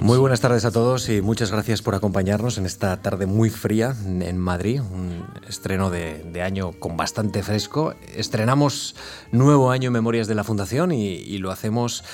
Muy buenas tardes a todos y muchas gracias por acompañarnos en esta tarde muy fría en Madrid, un estreno de, año con bastante fresco. Estrenamos nuevo año en Memorias de la Fundación y, y lo hacemos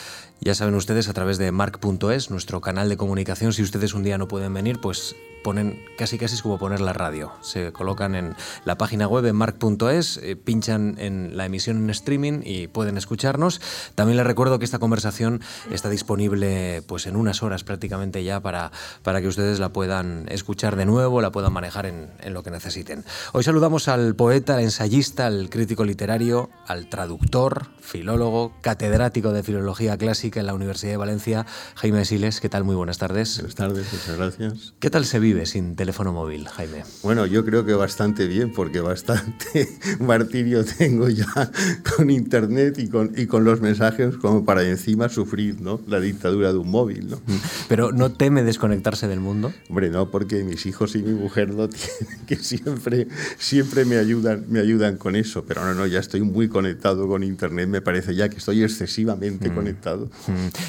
ya saben ustedes a través de mark.es, nuestro canal de comunicación. Si ustedes un día no pueden venir, pues ponen casi casi es como poner la radio. Se colocan en la página web en mark.es, eh, pinchan en la emisión en streaming y pueden escucharnos. También les recuerdo que esta conversación está disponible pues en unas horas prácticamente ya para, para que ustedes la puedan escuchar de nuevo, la puedan manejar en, en lo que necesiten. Hoy saludamos al poeta, al ensayista, al crítico literario, al traductor, filólogo, catedrático de filología clásica en la Universidad de Valencia, Jaime Siles. ¿Qué tal? Muy buenas tardes. Buenas tardes, muchas gracias. ¿Qué tal se vive? sin teléfono móvil, Jaime? Bueno, yo creo que bastante bien, porque bastante martirio tengo ya con Internet y con, y con los mensajes como para encima sufrir ¿no? la dictadura de un móvil. ¿no? Mm. ¿Pero no teme desconectarse del mundo? Hombre, no, porque mis hijos y mi mujer no tienen, que siempre, siempre me, ayudan, me ayudan con eso. Pero no, no, ya estoy muy conectado con Internet, me parece ya que estoy excesivamente mm. conectado.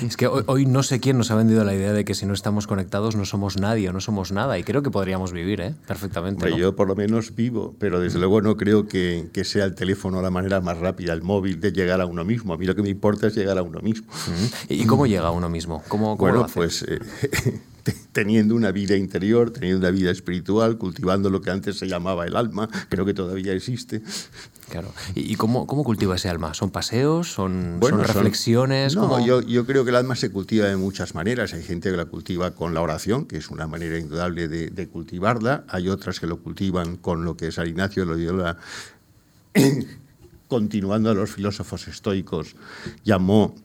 Es que hoy, hoy no sé quién nos ha vendido la idea de que si no estamos conectados no somos nadie o no somos nada y creo que podríamos vivir ¿eh? perfectamente. Yo por lo menos vivo, pero desde luego no creo que, que, sea el teléfono la manera más rápida, el móvil, de llegar a uno mismo. A mí lo que me importa es llegar a uno mismo. ¿Y cómo llega a uno mismo? ¿Cómo, bueno, pues eh, teniendo una vida interior, teniendo una vida espiritual, cultivando lo que antes se llamaba el alma, creo que todavía existe. Claro. ¿Y cómo, cómo cultiva ese alma? ¿Son paseos? ¿Son, reflexiones? no, yo, yo, creo que el alma se cultiva de muchas maneras. Hay gente que la cultiva con la oración, que es una manera indudable de, cultivarla. Hay otras que lo cultivan con lo que San Ignacio lo dio continuando a los filósofos estoicos, llamó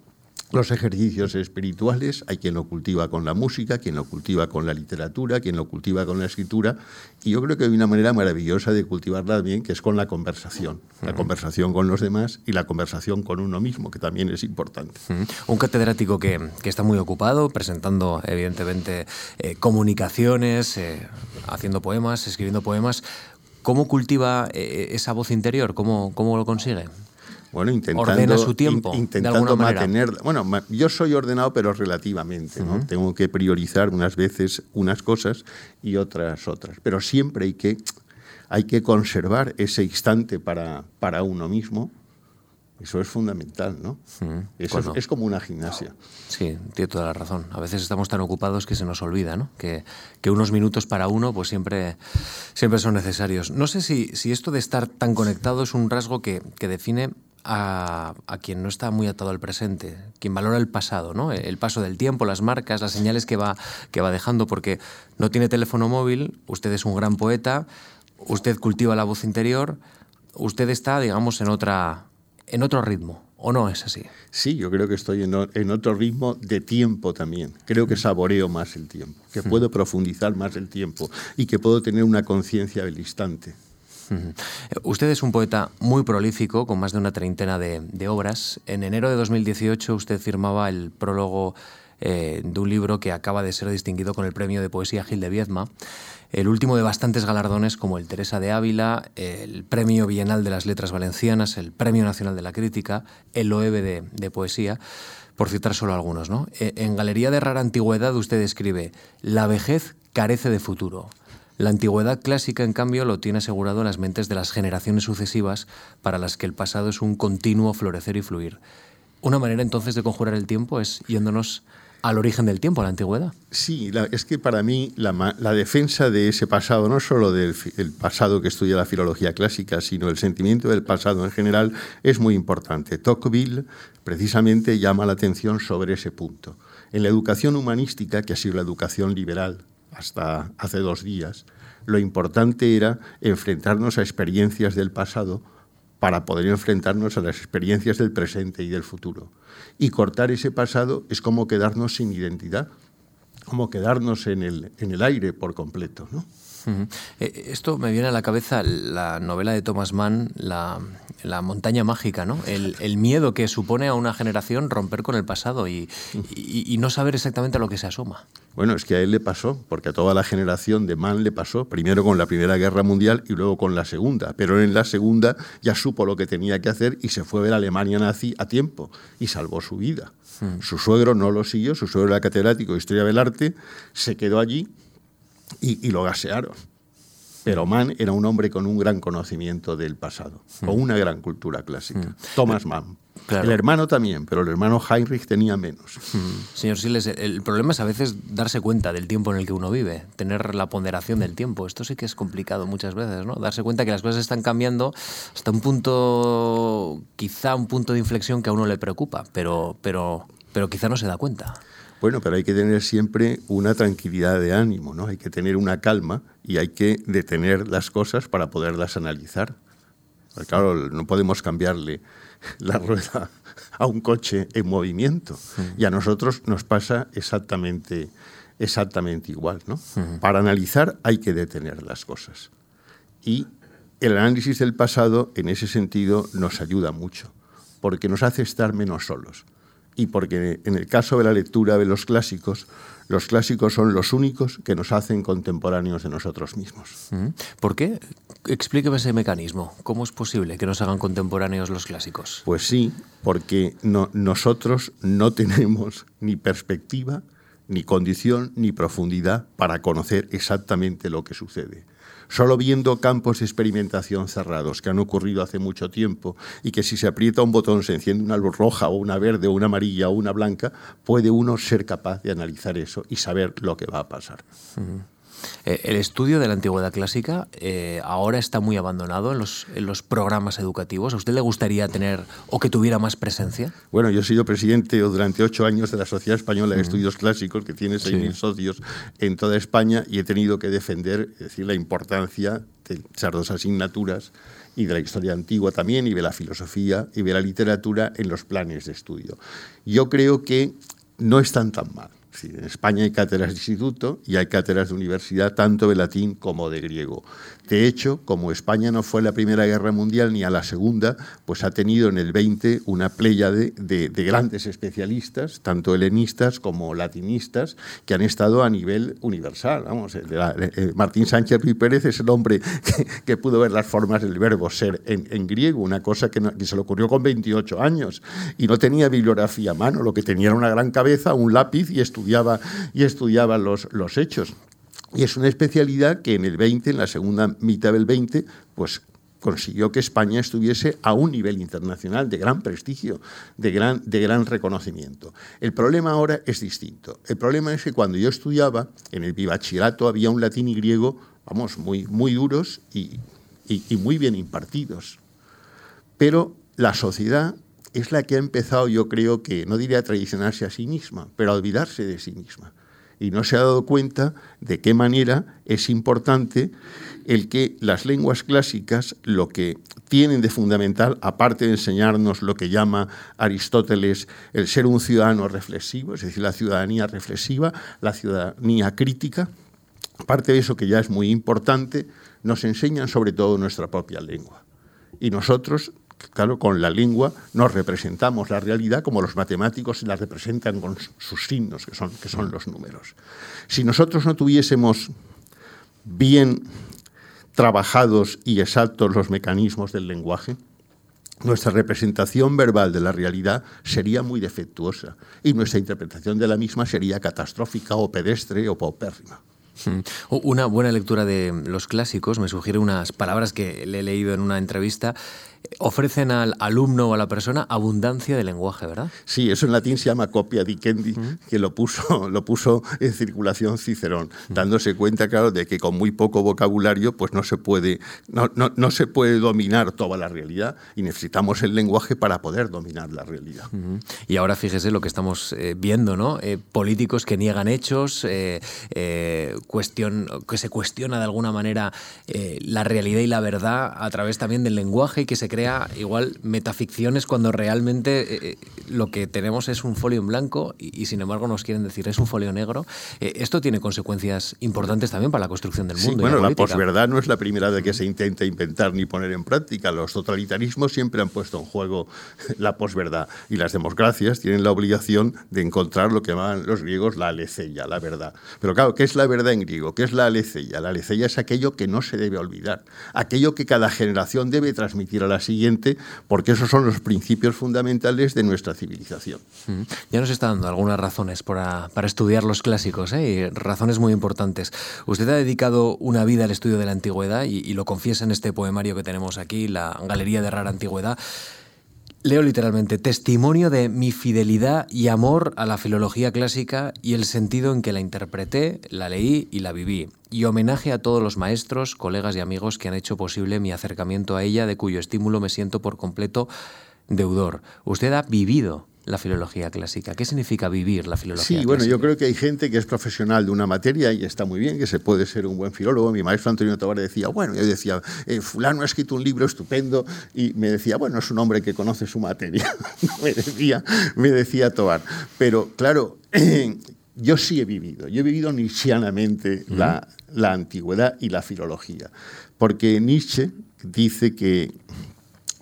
los ejercicios espirituales, hay quien lo cultiva con la música, quien lo cultiva con la literatura, quien lo cultiva con la escritura, y yo creo que hay una manera maravillosa de cultivarla también, que es con la conversación, la conversación con los demás y la conversación con uno mismo, que también es importante. Un catedrático que, está muy ocupado, presentando evidentemente eh, comunicaciones, eh, haciendo poemas, escribiendo poemas, ¿cómo cultiva eh, esa voz interior? ¿Cómo, cómo lo consigue? Bueno, intentando, su tiempo, intentando mantener. Bueno, yo soy ordenado, pero relativamente. ¿no? Tengo que priorizar unas veces unas cosas y otras otras. Pero siempre hay que, hay que conservar ese instante para, para uno mismo. Eso es fundamental, ¿no? Eso es, como una gimnasia. Sí, tiene toda la razón. A veces estamos tan ocupados que se nos olvida, ¿no? Que, que unos minutos para uno, pues siempre, siempre son necesarios. No sé si, si esto de estar tan conectado es un rasgo que, que define a, quien no está muy atado al presente, quien valora el pasado, ¿no? el paso del tiempo, las marcas, las señales que va, que va dejando, porque no tiene teléfono móvil, usted es un gran poeta, usted cultiva la voz interior, usted está, digamos, en, otra, en otro ritmo. ¿O no es así? Sí, yo creo que estoy en, en otro ritmo de tiempo también. Creo que saboreo más el tiempo, que puedo profundizar más el tiempo y que puedo tener una conciencia del instante. Usted es un poeta muy prolífico, con más de una treintena de, obras. En enero de 2018 usted firmaba el prólogo eh, de un libro que acaba de ser distinguido con el premio de poesía Gil de Viedma, el último de bastantes galardones como el Teresa de Ávila, el Premio Bienal de las Letras Valencianas, el Premio Nacional de la Crítica, el Loewe de, Poesía, por citar solo algunos. ¿no? E, en Galería de Rara Antigüedad usted escribe, La vejez carece de futuro. La antigüedad clásica, en cambio, lo tiene asegurado en las mentes de las generaciones sucesivas para las que el pasado es un continuo florecer y fluir. Una manera entonces de conjurar el tiempo es yéndonos al origen del tiempo, a la antigüedad. Sí, es que para mí la, defensa de ese pasado, no solo del pasado que estudia la filología clásica, sino el sentimiento del pasado en general, es muy importante. Tocqueville precisamente llama la atención sobre ese punto. En la educación humanística, que ha sido la educación liberal hasta hace dos días, lo importante era enfrentarnos a experiencias del pasado para poder enfrentarnos a las experiencias del presente y del futuro. Y cortar ese pasado es como quedarnos sin identidad, como quedarnos en el, en el aire por completo. ¿no? Eh, esto me viene a la cabeza la novela de Thomas Mann, La, montaña mágica, ¿no? El, miedo que supone a una generación romper con el pasado y, no saber exactamente a lo que se asoma. Bueno, es que a él le pasó, porque a toda la generación de Mann le pasó, primero con la Primera Guerra Mundial y luego con la Segunda, pero en la Segunda ya supo lo que tenía que hacer y se fue a ver a Alemania nazi a tiempo y salvó su vida. Hmm. Su suegro no lo siguió, su suegro era catedrático de Historia del Arte, se quedó allí y, lo gasearon. Pero Mann era un hombre con un gran conocimiento del pasado, con hmm. una gran cultura clásica. Hmm. Thomas Mann. El hermano también, pero el hermano Heinrich tenía menos. Señor Siles, el problema es a veces darse cuenta del tiempo en el que uno vive, tener la ponderación del tiempo. Esto sí que es complicado muchas veces, ¿no? Darse cuenta que las cosas están cambiando hasta un punto, quizá un punto de inflexión que a uno le preocupa, pero, pero, pero quizá no se da cuenta. Bueno, pero hay que tener siempre una tranquilidad de ánimo, ¿no? Hay que tener una calma y hay que detener las cosas para poderlas analizar. claro, no podemos cambiarle la rueda a un coche en movimiento. Y a nosotros nos pasa exactamente, exactamente igual. ¿no? Para analizar hay que detener las cosas. Y el análisis del pasado, en ese sentido, nos ayuda mucho, porque nos hace estar menos solos. Y porque en el caso de la lectura de los clásicos, los clásicos son los únicos que nos hacen contemporáneos de nosotros mismos. ¿Por qué? Explíqueme ese mecanismo. ¿Cómo es posible que nos hagan contemporáneos los clásicos? Pues sí, porque nosotros no tenemos ni perspectiva, ni condición, ni profundidad para conocer exactamente lo que sucede solo viendo campos de experimentación cerrados que han ocurrido hace mucho tiempo y que si se aprieta un botón se enciende una luz roja o una verde o una amarilla o una blanca, puede uno ser capaz de analizar eso y saber lo que va a pasar. Eh, el estudio de la antigüedad clásica eh, ahora está muy abandonado en los, en los, programas educativos. ¿A usted le gustaría tener o que tuviera más presencia? Bueno, yo he sido presidente durante ocho años de la Sociedad Española de Estudios Clásicos, que tiene 6.000 socios en toda España, y he tenido que defender decir, la importancia de esas dos asignaturas y de la historia antigua también, y de la filosofía y de la literatura en los planes de estudio. Yo creo que no están tan mal en España hay cátedras de instituto y hay cátedras de universidad tanto de latín como de griego. De hecho, como España no fue a la Primera Guerra Mundial ni a la Segunda, pues ha tenido en el 20 una playa de, grandes especialistas, tanto helenistas como latinistas, que han estado a nivel universal. Vamos, Martín Sánchez Ruiz es el hombre que, pudo ver las formas del verbo ser en, griego, una cosa que, se le ocurrió con 28 años y no tenía bibliografía a mano, lo que tenía era una gran cabeza, un lápiz y estudiaba, y estudiaba los hechos. Y es una especialidad que en el 20, en la segunda mitad del 20, pues consiguió que España estuviese a un nivel internacional de gran prestigio, de gran, de gran reconocimiento. El problema ahora es distinto. El problema es que cuando yo estudiaba, en el bachillerato había un latín y griego, vamos, muy, muy duros y, y muy bien impartidos. Pero la sociedad es la que ha empezado, yo creo que, no diría a traicionarse a sí misma, pero a olvidarse de sí misma y no se ha dado cuenta de qué manera es importante el que las lenguas clásicas lo que tienen de fundamental, aparte de enseñarnos lo que llama Aristóteles el ser un ciudadano reflexivo, es decir, la ciudadanía reflexiva, la ciudadanía crítica, aparte de eso que ya es muy importante, nos enseñan sobre todo nuestra propia lengua. Y nosotros claro, con la lengua nos representamos la realidad como los matemáticos la representan con sus signos, que son, que son los números. Si nosotros no tuviésemos bien trabajados y exactos los mecanismos del lenguaje, nuestra representación verbal de la realidad sería muy defectuosa y nuestra interpretación de la misma sería catastrófica o pedestre o paupérrima. Hmm. Una buena lectura de los clásicos me sugiere unas palabras que le he leído en una entrevista ofrecen al alumno o a la persona abundancia de lenguaje, ¿verdad? Sí, eso en latín se llama copia dicendi, que lo puso, lo puso en circulación Cicerón, dándose cuenta, claro, de que con muy poco vocabulario pues no se puede, no, no, se puede dominar toda la realidad y necesitamos el lenguaje para poder dominar la realidad. Y ahora fíjese lo que estamos eh, viendo, ¿no? Eh, políticos que niegan hechos, eh, cuestión, que se cuestiona de alguna manera la realidad y la verdad a través también del lenguaje y que se crea igual metaficciones cuando realmente eh, eh, lo que tenemos es un folio en blanco y, sin embargo nos quieren decir es un folio negro. Eh, esto tiene consecuencias importantes también para la construcción del mundo. bueno, la, posverdad no es la primera de que se intenta inventar ni poner en práctica. Los totalitarismos siempre han puesto en juego la posverdad y las democracias tienen la obligación de encontrar lo que llaman los griegos la aleceia, la verdad. Pero claro, ¿qué es la verdad en griego? ¿Qué es la aleceia? La aleceia es aquello que no se debe olvidar, aquello que cada generación debe transmitir a la siguiente, porque esos son los principios fundamentales de nuestra civilización. Mm. Ya nos está dando algunas razones para, estudiar los clásicos, ¿eh? razones muy importantes. Usted ha dedicado una vida al estudio de la antigüedad y lo confiesa en este poemario que tenemos aquí, la Galería de Rara Antigüedad. Leo literalmente, testimonio de mi fidelidad y amor a la filología clásica y el sentido en que la interpreté, la leí y la viví. Y homenaje a todos los maestros, colegas y amigos que han hecho posible mi acercamiento a ella, de cuyo estímulo me siento por completo deudor. Usted ha vivido la filología clásica? ¿Qué significa vivir la filología sí, clásica? Sí, bueno, yo creo que hay gente que es profesional de una materia y está muy bien, que se puede ser un buen filólogo. Mi maestro Antonio Tobar decía, bueno, yo decía, eh, fulano ha escrito un libro estupendo y me decía, bueno, es un hombre que conoce su materia, me decía, me decía Tobar. Pero claro, yo sí he vivido, yo he vivido nietzscheanamente la, la antigüedad y la filología, porque Nietzsche dice que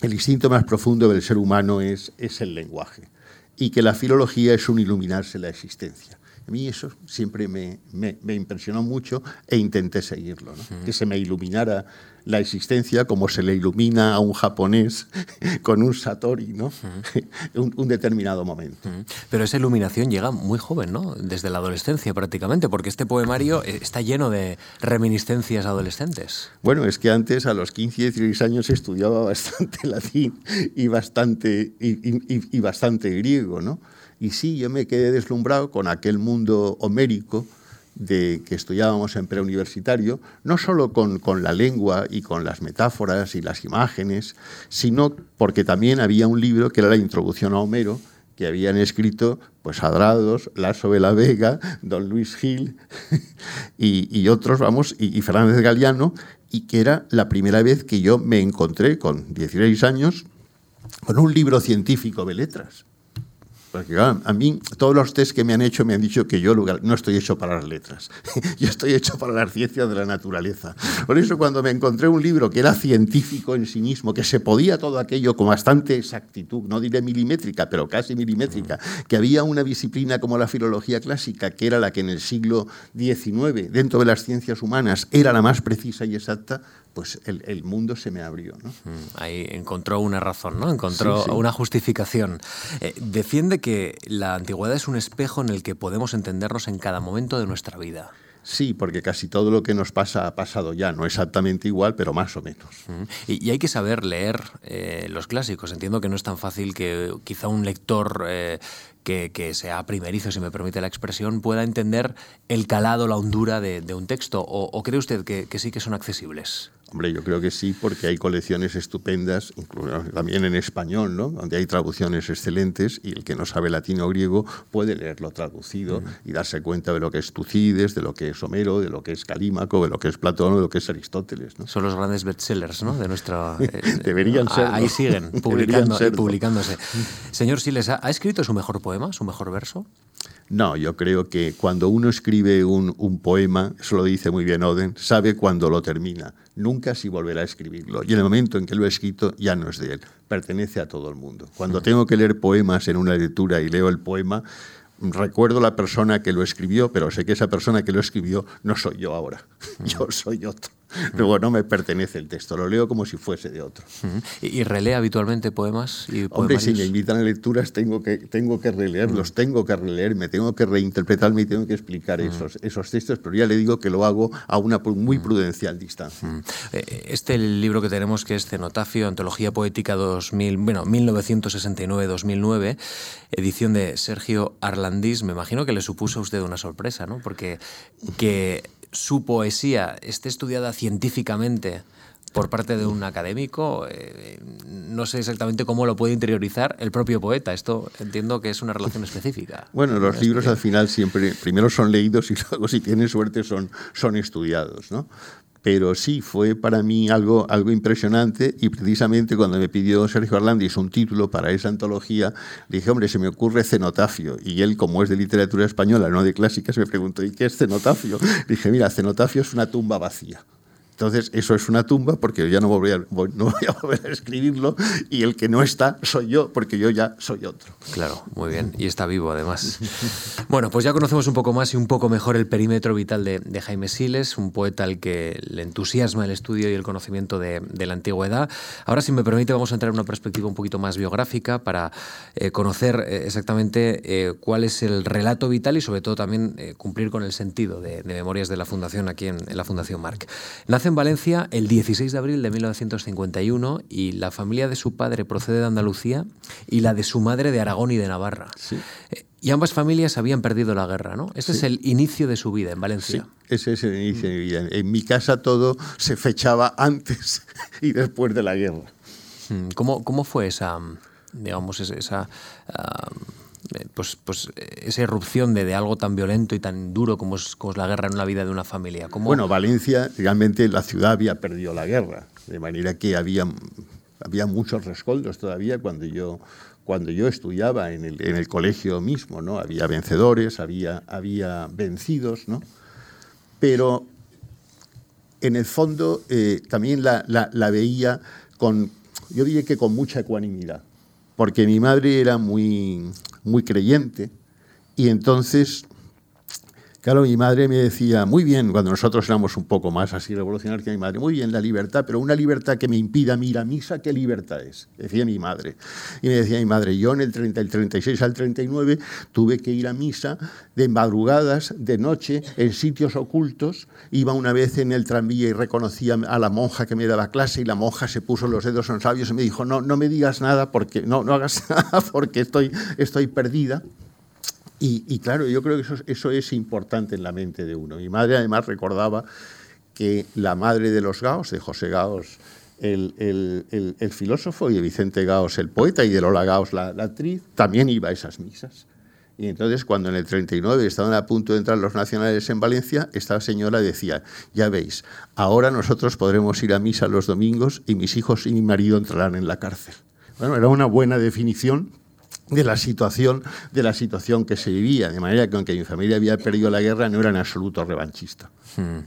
el instinto más profundo del ser humano es, es el lenguaje y que la filología es un iluminarse la existencia. A mí eso siempre me, me, impresionó mucho e intenté seguirlo, que se me iluminara la existencia como se le ilumina a un japonés con un satori, ¿no? un, determinado momento. Pero esa iluminación llega muy joven, ¿no? Desde la adolescencia prácticamente, porque este poemario eh, está lleno de reminiscencias adolescentes. Bueno, es que antes, a los 15 y 16 años, estudiaba bastante latín y bastante, y bastante griego, ¿no? Y sí, yo me quedé deslumbrado con aquel mundo homérico de que estudiábamos en preuniversitario, no solo con, con, la lengua y con las metáforas y las imágenes, sino porque también había un libro que era la introducción a Homero, que habían escrito pues Adrados, Lasso de la Vega, Don Luis Gil y, otros, vamos, y, y Fernández Galeano, y que era la primera vez que yo me encontré con 16 años con un libro científico de letras. A mí todos los test que me han hecho me han dicho que yo no estoy hecho para las letras, yo estoy hecho para las ciencias de la naturaleza. Por eso cuando me encontré un libro que era científico en sí mismo, que se podía todo aquello con bastante exactitud, no diré milimétrica, pero casi milimétrica, que había una disciplina como la filología clásica, que era la que en el siglo XIX, dentro de las ciencias humanas, era la más precisa y exacta, pues el, mundo se me abrió. ¿no? Mm, ahí encontró una razón, ¿no? Encontró una justificación. Eh, defiende que la antigüedad es un espejo en el que podemos entendernos en cada momento de nuestra vida. Sí, porque casi todo lo que nos pasa ha pasado ya, no exactamente igual, pero más o menos. Mm, y, hay que saber leer eh, los clásicos. Entiendo que no es tan fácil que quizá un lector eh, que, sea primerizo, si me permite la expresión, pueda entender el calado, la hondura de, un texto. ¿O, cree usted que sí que son accesibles? Hombre, yo creo que sí, porque hay colecciones estupendas, también en español, ¿no? donde hay traducciones excelentes y el que no sabe latín o griego puede leerlo traducido y darse cuenta de lo que es Tucides, de lo que es Homero, de lo que es Calímaco, de lo que es Platón, de lo que es Aristóteles. ¿no? Son los grandes bestsellers ¿no? de nuestra... Eh, Deberían ser. Ahí siguen, publicando, publicándose. Señor Siles, ¿ha escrito su mejor poema, su mejor verso? No, yo creo que cuando uno escribe un, un, poema, eso lo dice muy bien Oden, sabe cuándo lo termina, nunca si volverá a escribirlo. Y en el momento en que lo ha escrito ya no es de él, pertenece a todo el mundo. Cuando tengo que leer poemas en una lectura y leo el poema, recuerdo la persona que lo escribió, pero sé que esa persona que lo escribió no soy yo ahora, yo soy otro. Luego no me pertenece el texto, lo leo como si fuese de otro. ¿Y, relee habitualmente poemas? Y Hombre, si me invitan a lecturas tengo que, tengo que releerlos, tengo que releerme, tengo que reinterpretarme y tengo que explicar esos, esos textos, pero ya le digo que lo hago a una muy prudencial distancia. Eh, este libro que tenemos, que es Cenotafio, Antología Poética 2000, bueno, 1969-2009, edición de Sergio Arlandís, me imagino que le supuso a usted una sorpresa, ¿no? Porque que su poesía esté estudiada científicamente por parte de un académico, eh, no sé exactamente cómo lo puede interiorizar el propio poeta. Esto entiendo que es una relación específica. Bueno, los libros al final siempre, primero son leídos y luego, si tienen suerte, son, son estudiados, ¿no? Pero sí fue para mí algo, algo impresionante y precisamente cuando me pidió Sergio Arlandis un título para esa antología, le dije, hombre, se me ocurre cenotafio. Y él, como es de literatura española, no de clásicas, me preguntó, ¿y qué es cenotafio? Le dije, mira, cenotafio es una tumba vacía Entonces, eso es una tumba porque ya no voy, a, volver a escribirlo y el que no está soy yo porque yo ya soy otro. Claro, muy bien. Y está vivo además. bueno, pues ya conocemos un poco más y un poco mejor el perímetro vital de, Jaime Siles, un poeta al que le entusiasma el estudio y el conocimiento de, la antigüedad. Ahora, si me permite, vamos a entrar en una perspectiva un poquito más biográfica para eh, conocer eh, exactamente eh, cuál es el relato vital y sobre todo también cumplir con el sentido de, Memorias de la Fundación aquí en, en la Fundación Marc. Nace en Valencia el 16 de abril de 1951 y la familia de su padre procede de Andalucía y la de su madre de Aragón y de Navarra. Eh, y ambas familias habían perdido la guerra, ¿no? Ese es el inicio de su vida en Valencia. Sí, ese es el inicio de mi vida. En mi casa todo se fechaba antes y después de la guerra. Hmm, ¿Cómo, cómo fue esa, digamos, esa... Ah, pues, pues esa irrupción de, algo tan violento y tan duro como es, como es la guerra en la vida de una familia? Bueno, Valencia, realmente la ciudad había perdido la guerra, de manera que había, había muchos rescoldos todavía cuando yo, cuando yo estudiaba en el, en el colegio mismo, ¿no? Había vencedores, había, había vencidos, ¿no? Pero en el fondo eh, también la, la, la veía con, yo diría que con mucha ecuanimidad, porque mi madre era muy, muy creyente, y entonces Claro, mi madre me decía, muy bien, cuando nosotros éramos un poco más así revolucionarios que mi madre, muy bien la libertad, pero una libertad que me impida ir a misa, ¿qué libertad es? Decía mi madre. Y me decía mi madre, yo en el, 30, el 36 al 39 tuve que ir a misa de madrugadas, de noche, en sitios ocultos. Iba una vez en el tranvía y reconocía a la monja que me daba clase y la monja se puso los dedos en sabios y me dijo, no, no me digas nada porque no, no hagas nada porque estoy, estoy perdida. Y, claro, yo creo que eso, es importante en la mente de uno. Mi madre además recordaba que la madre de los Gaos, de José Gaos, el, el, filósofo, y de Vicente Gaos, el poeta, y de Lola Gaos, la, actriz, también iba a esas misas. Y entonces, cuando en el 39 estaban a punto de entrar los nacionales en Valencia, esta señora decía, ya veis, ahora nosotros podremos ir a misa los domingos y mis hijos y mi marido entrarán en la cárcel. Bueno, era una buena definición de la situación de la situación que se vivía de manera que aunque mi familia había perdido la guerra no era en absoluto revanchista. Hmm.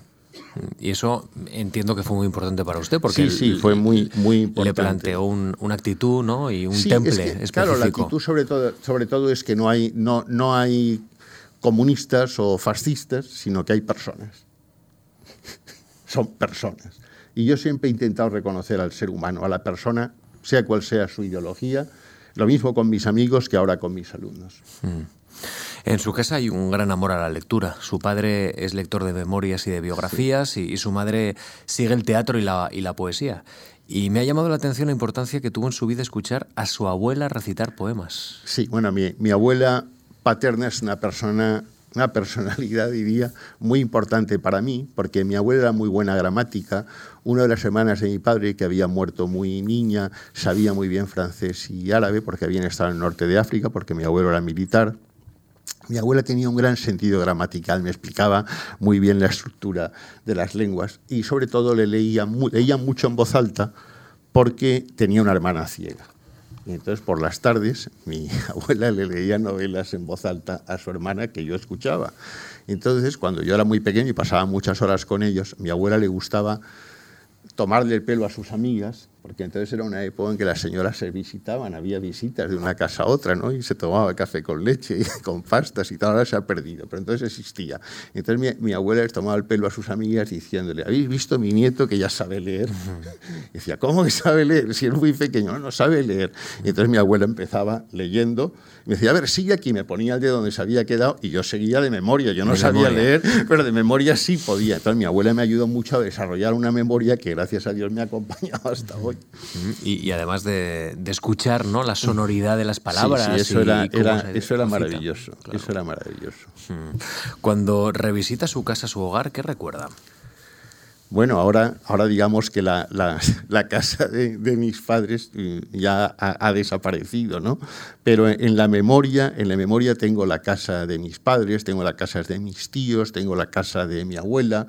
y eso entiendo que fue muy importante para usted porque sí sí fue muy muy importante. le planteó una actitud no y un temple específico. claro la actitud sobre todo sobre todo es que no hay no no hay comunistas o fascistas sino que hay personas. Son personas. Y yo siempre he intentado reconocer al ser humano a la persona sea cual sea su ideología lo mismo con mis amigos que ahora con mis alumnos. Mm. En su casa hay un gran amor a la lectura. Su padre es lector de memorias y de biografías y, su madre sigue el teatro y la, y la poesía. Y me ha llamado la atención la importancia que tuvo en su vida escuchar a su abuela recitar poemas. Sí, bueno, mi, mi abuela paterna es una persona una personalidad, diría, muy importante para mí, porque mi abuela era muy buena gramática. Una de las hermanas de mi padre, que había muerto muy niña, sabía muy bien francés y árabe, porque habían estado en el norte de África, porque mi abuelo era militar. Mi abuela tenía un gran sentido gramatical, me explicaba muy bien la estructura de las lenguas y sobre todo le leía, leía mucho en voz alta porque tenía una hermana ciega. Entonces por las tardes mi abuela le leía novelas en voz alta a su hermana que yo escuchaba. Entonces cuando yo era muy pequeño y pasaba muchas horas con ellos, mi abuela le gustaba tomarle el pelo a sus amigas porque entonces era una época en que las señoras se visitaban, había visitas de una casa a otra, ¿no? Y se tomaba café con leche y con pastas y tal, ahora se ha perdido, pero entonces existía. Entonces mi, abuela les tomaba el pelo a sus amigas diciéndole, ¿habéis visto mi nieto que ya sabe leer? Y decía, ¿cómo que sabe leer? Si es muy pequeño, no, no sabe leer. Y entonces mi abuela empezaba leyendo, y me decía, a ver, sigue aquí, me ponía el dedo donde se había quedado, y yo seguía de memoria, yo no sabía leer, pero de memoria sí podía. Entonces mi abuela me ayudó mucho a desarrollar una memoria que gracias a Dios me ha acompañado hasta Y, además de, escuchar ¿no? la sonoridad de las palabras. Sí, eso, era, eso era maravilloso. Eso era maravilloso. Cuando revisita su casa, su hogar, ¿qué recuerda? Bueno, ahora, ahora digamos que la, casa de, mis padres mm, ya ha, desaparecido, ¿no? Pero en, la memoria, en la memoria tengo la casa de mis padres, tengo la casa de mis tíos, tengo la casa de mi abuela,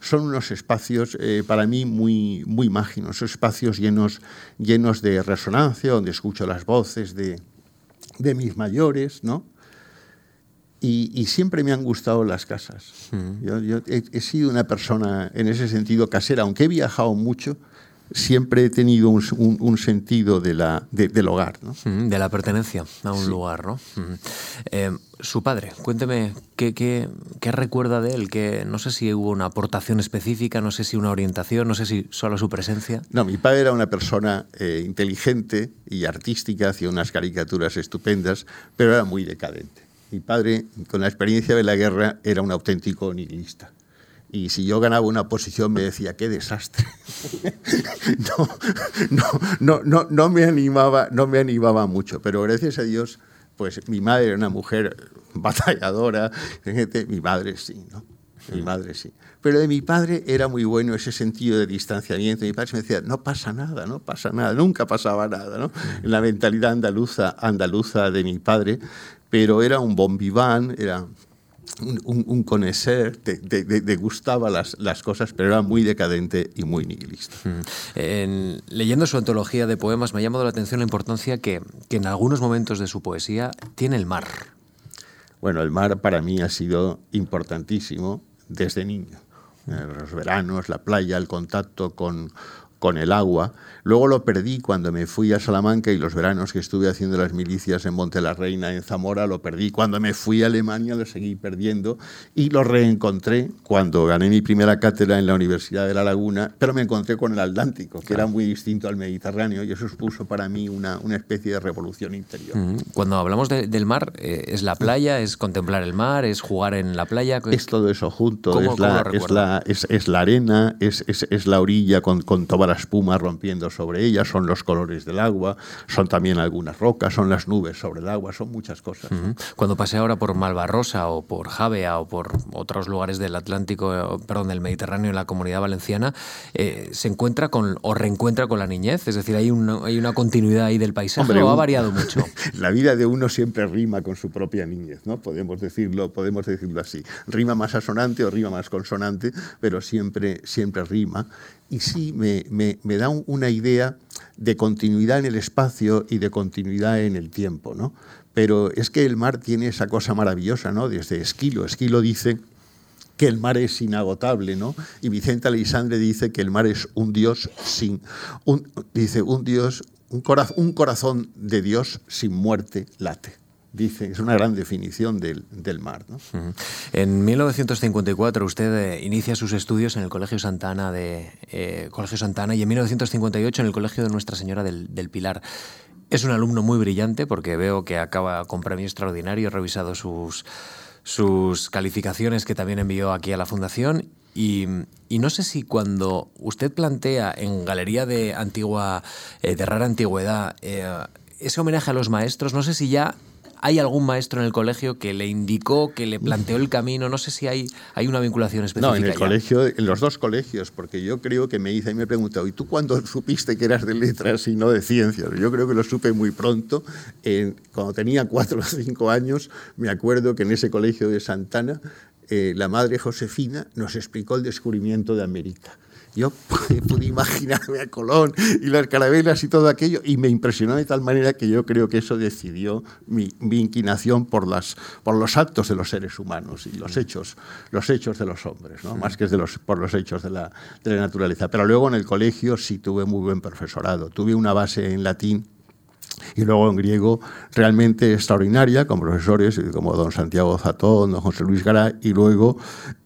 son unos espacios eh, para mí muy, muy mágicos, son espacios llenos, llenos de resonancia, donde escucho las voces de, de mis mayores, ¿no? y, siempre me han gustado las casas. Mm. Yo, he, sido una persona en ese sentido casera, aunque he viajado mucho, siempre he tenido un, sentido de la, del hogar. ¿no? De la pertenencia a un lugar. ¿no? Eh, su padre, cuénteme, ¿qué, ¿qué, qué, recuerda de él? Que no sé si hubo una aportación específica, no sé si una orientación, no sé si solo su presencia. No, mi padre era una persona eh, inteligente y artística, hacía unas caricaturas estupendas, pero era muy decadente. Mi padre, con la experiencia de la guerra, era un auténtico nihilista. Y si yo ganaba una posición me decía, qué desastre. no, no, no, no, no, me animaba, no me animaba mucho, pero gracias a Dios, pues mi madre era una mujer batalladora, mi madre sí, ¿no? Mi madre sí. Pero de mi padre era muy bueno ese sentido de distanciamiento. Mi padre me decía, no pasa nada, no pasa nada, nunca pasaba nada, ¿no? En la mentalidad andaluza, andaluza de mi padre, pero era un bon vivant, era un, un conocer, te, gustaba las, las, cosas, pero era muy decadente y muy nihilista. En, leyendo su antología de poemas me ha llamado la atención la importancia que, que en algunos momentos de su poesía tiene el mar. Bueno, el mar para mí ha sido importantísimo desde niño. Los veranos, la playa, el contacto con, con el agua. Luego lo perdí cuando me fui a Salamanca y los veranos que estuve haciendo las milicias en Monte la Reina, en Zamora, lo perdí. Cuando me fui a Alemania lo seguí perdiendo y lo reencontré cuando gané mi primera cátedra en la Universidad de La Laguna, pero me encontré con el Atlántico, que era muy distinto al Mediterráneo y eso supuso para mí una, una especie de revolución interior. Cuando hablamos del mar, eh, ¿es la playa, es contemplar el mar, es jugar en la playa? Es todo eso junto, es, la, es, la, es, la, arena, es, es la orilla con, con toda la espuma rompiendo sobre ella, son los colores del agua, son también algunas rocas, son las nubes sobre el agua, son muchas cosas. Cuando pasé ahora por Malvarrosa o por Javea o por otros lugares del Atlántico, perdón, del Mediterráneo en la comunidad valenciana, eh, se encuentra con o reencuentra con la niñez, es decir, hay una, hay una continuidad ahí del paisaje o ha variado mucho. la vida de uno siempre rima con su propia niñez, ¿no? Podemos decirlo, podemos decirlo así. Rima más asonante o rima más consonante, pero siempre, siempre rima y sí me, me, da una idea de continuidad en el espacio y de continuidad en el tiempo, ¿no? Pero es que el mar tiene esa cosa maravillosa, ¿no? Desde Esquilo. Esquilo dice que el mar es inagotable, ¿no? Y Vicente Aleixandre dice que el mar es un Dios sin... Un, dice, un Dios, un, un corazón de Dios sin muerte late dice, es una gran definición del, del mar. ¿no? En 1954 usted eh, inicia sus estudios en el Colegio Santana de eh, Colegio Santana y en 1958 en el Colegio de Nuestra Señora del, del, Pilar. Es un alumno muy brillante porque veo que acaba con premio extraordinario, he revisado sus, sus calificaciones que también envió aquí a la Fundación y, y, no sé si cuando usted plantea en Galería de Antigua, eh, de Rara Antigüedad, ese homenaje a los maestros, no sé si ya ¿Hay algún maestro en el colegio que le indicó, que le planteó el camino? No sé si hay, hay una vinculación específica. No, en el colegio, en los dos colegios, porque yo creo que me hice y me preguntado, ¿y tú cuándo supiste que eras de letras y no de ciencias? Yo creo que lo supe muy pronto. cuando tenía cuatro o cinco años, me acuerdo que en ese colegio de Santana, eh, la madre Josefina nos explicó el descubrimiento de América. Yo pude imaginarme a Colón y las carabelas y todo aquello y me impresionó de tal manera que yo creo que eso decidió mi, inclinación por, las, por los actos de los seres humanos y los hechos, los hechos de los hombres, ¿no? más que de los, por los hechos de la, de la naturaleza. Pero luego en el colegio sí tuve muy buen profesorado. Tuve una base en latín y luego en griego realmente extraordinaria, con profesores como don Santiago Zatón, don José Luis Garay, y luego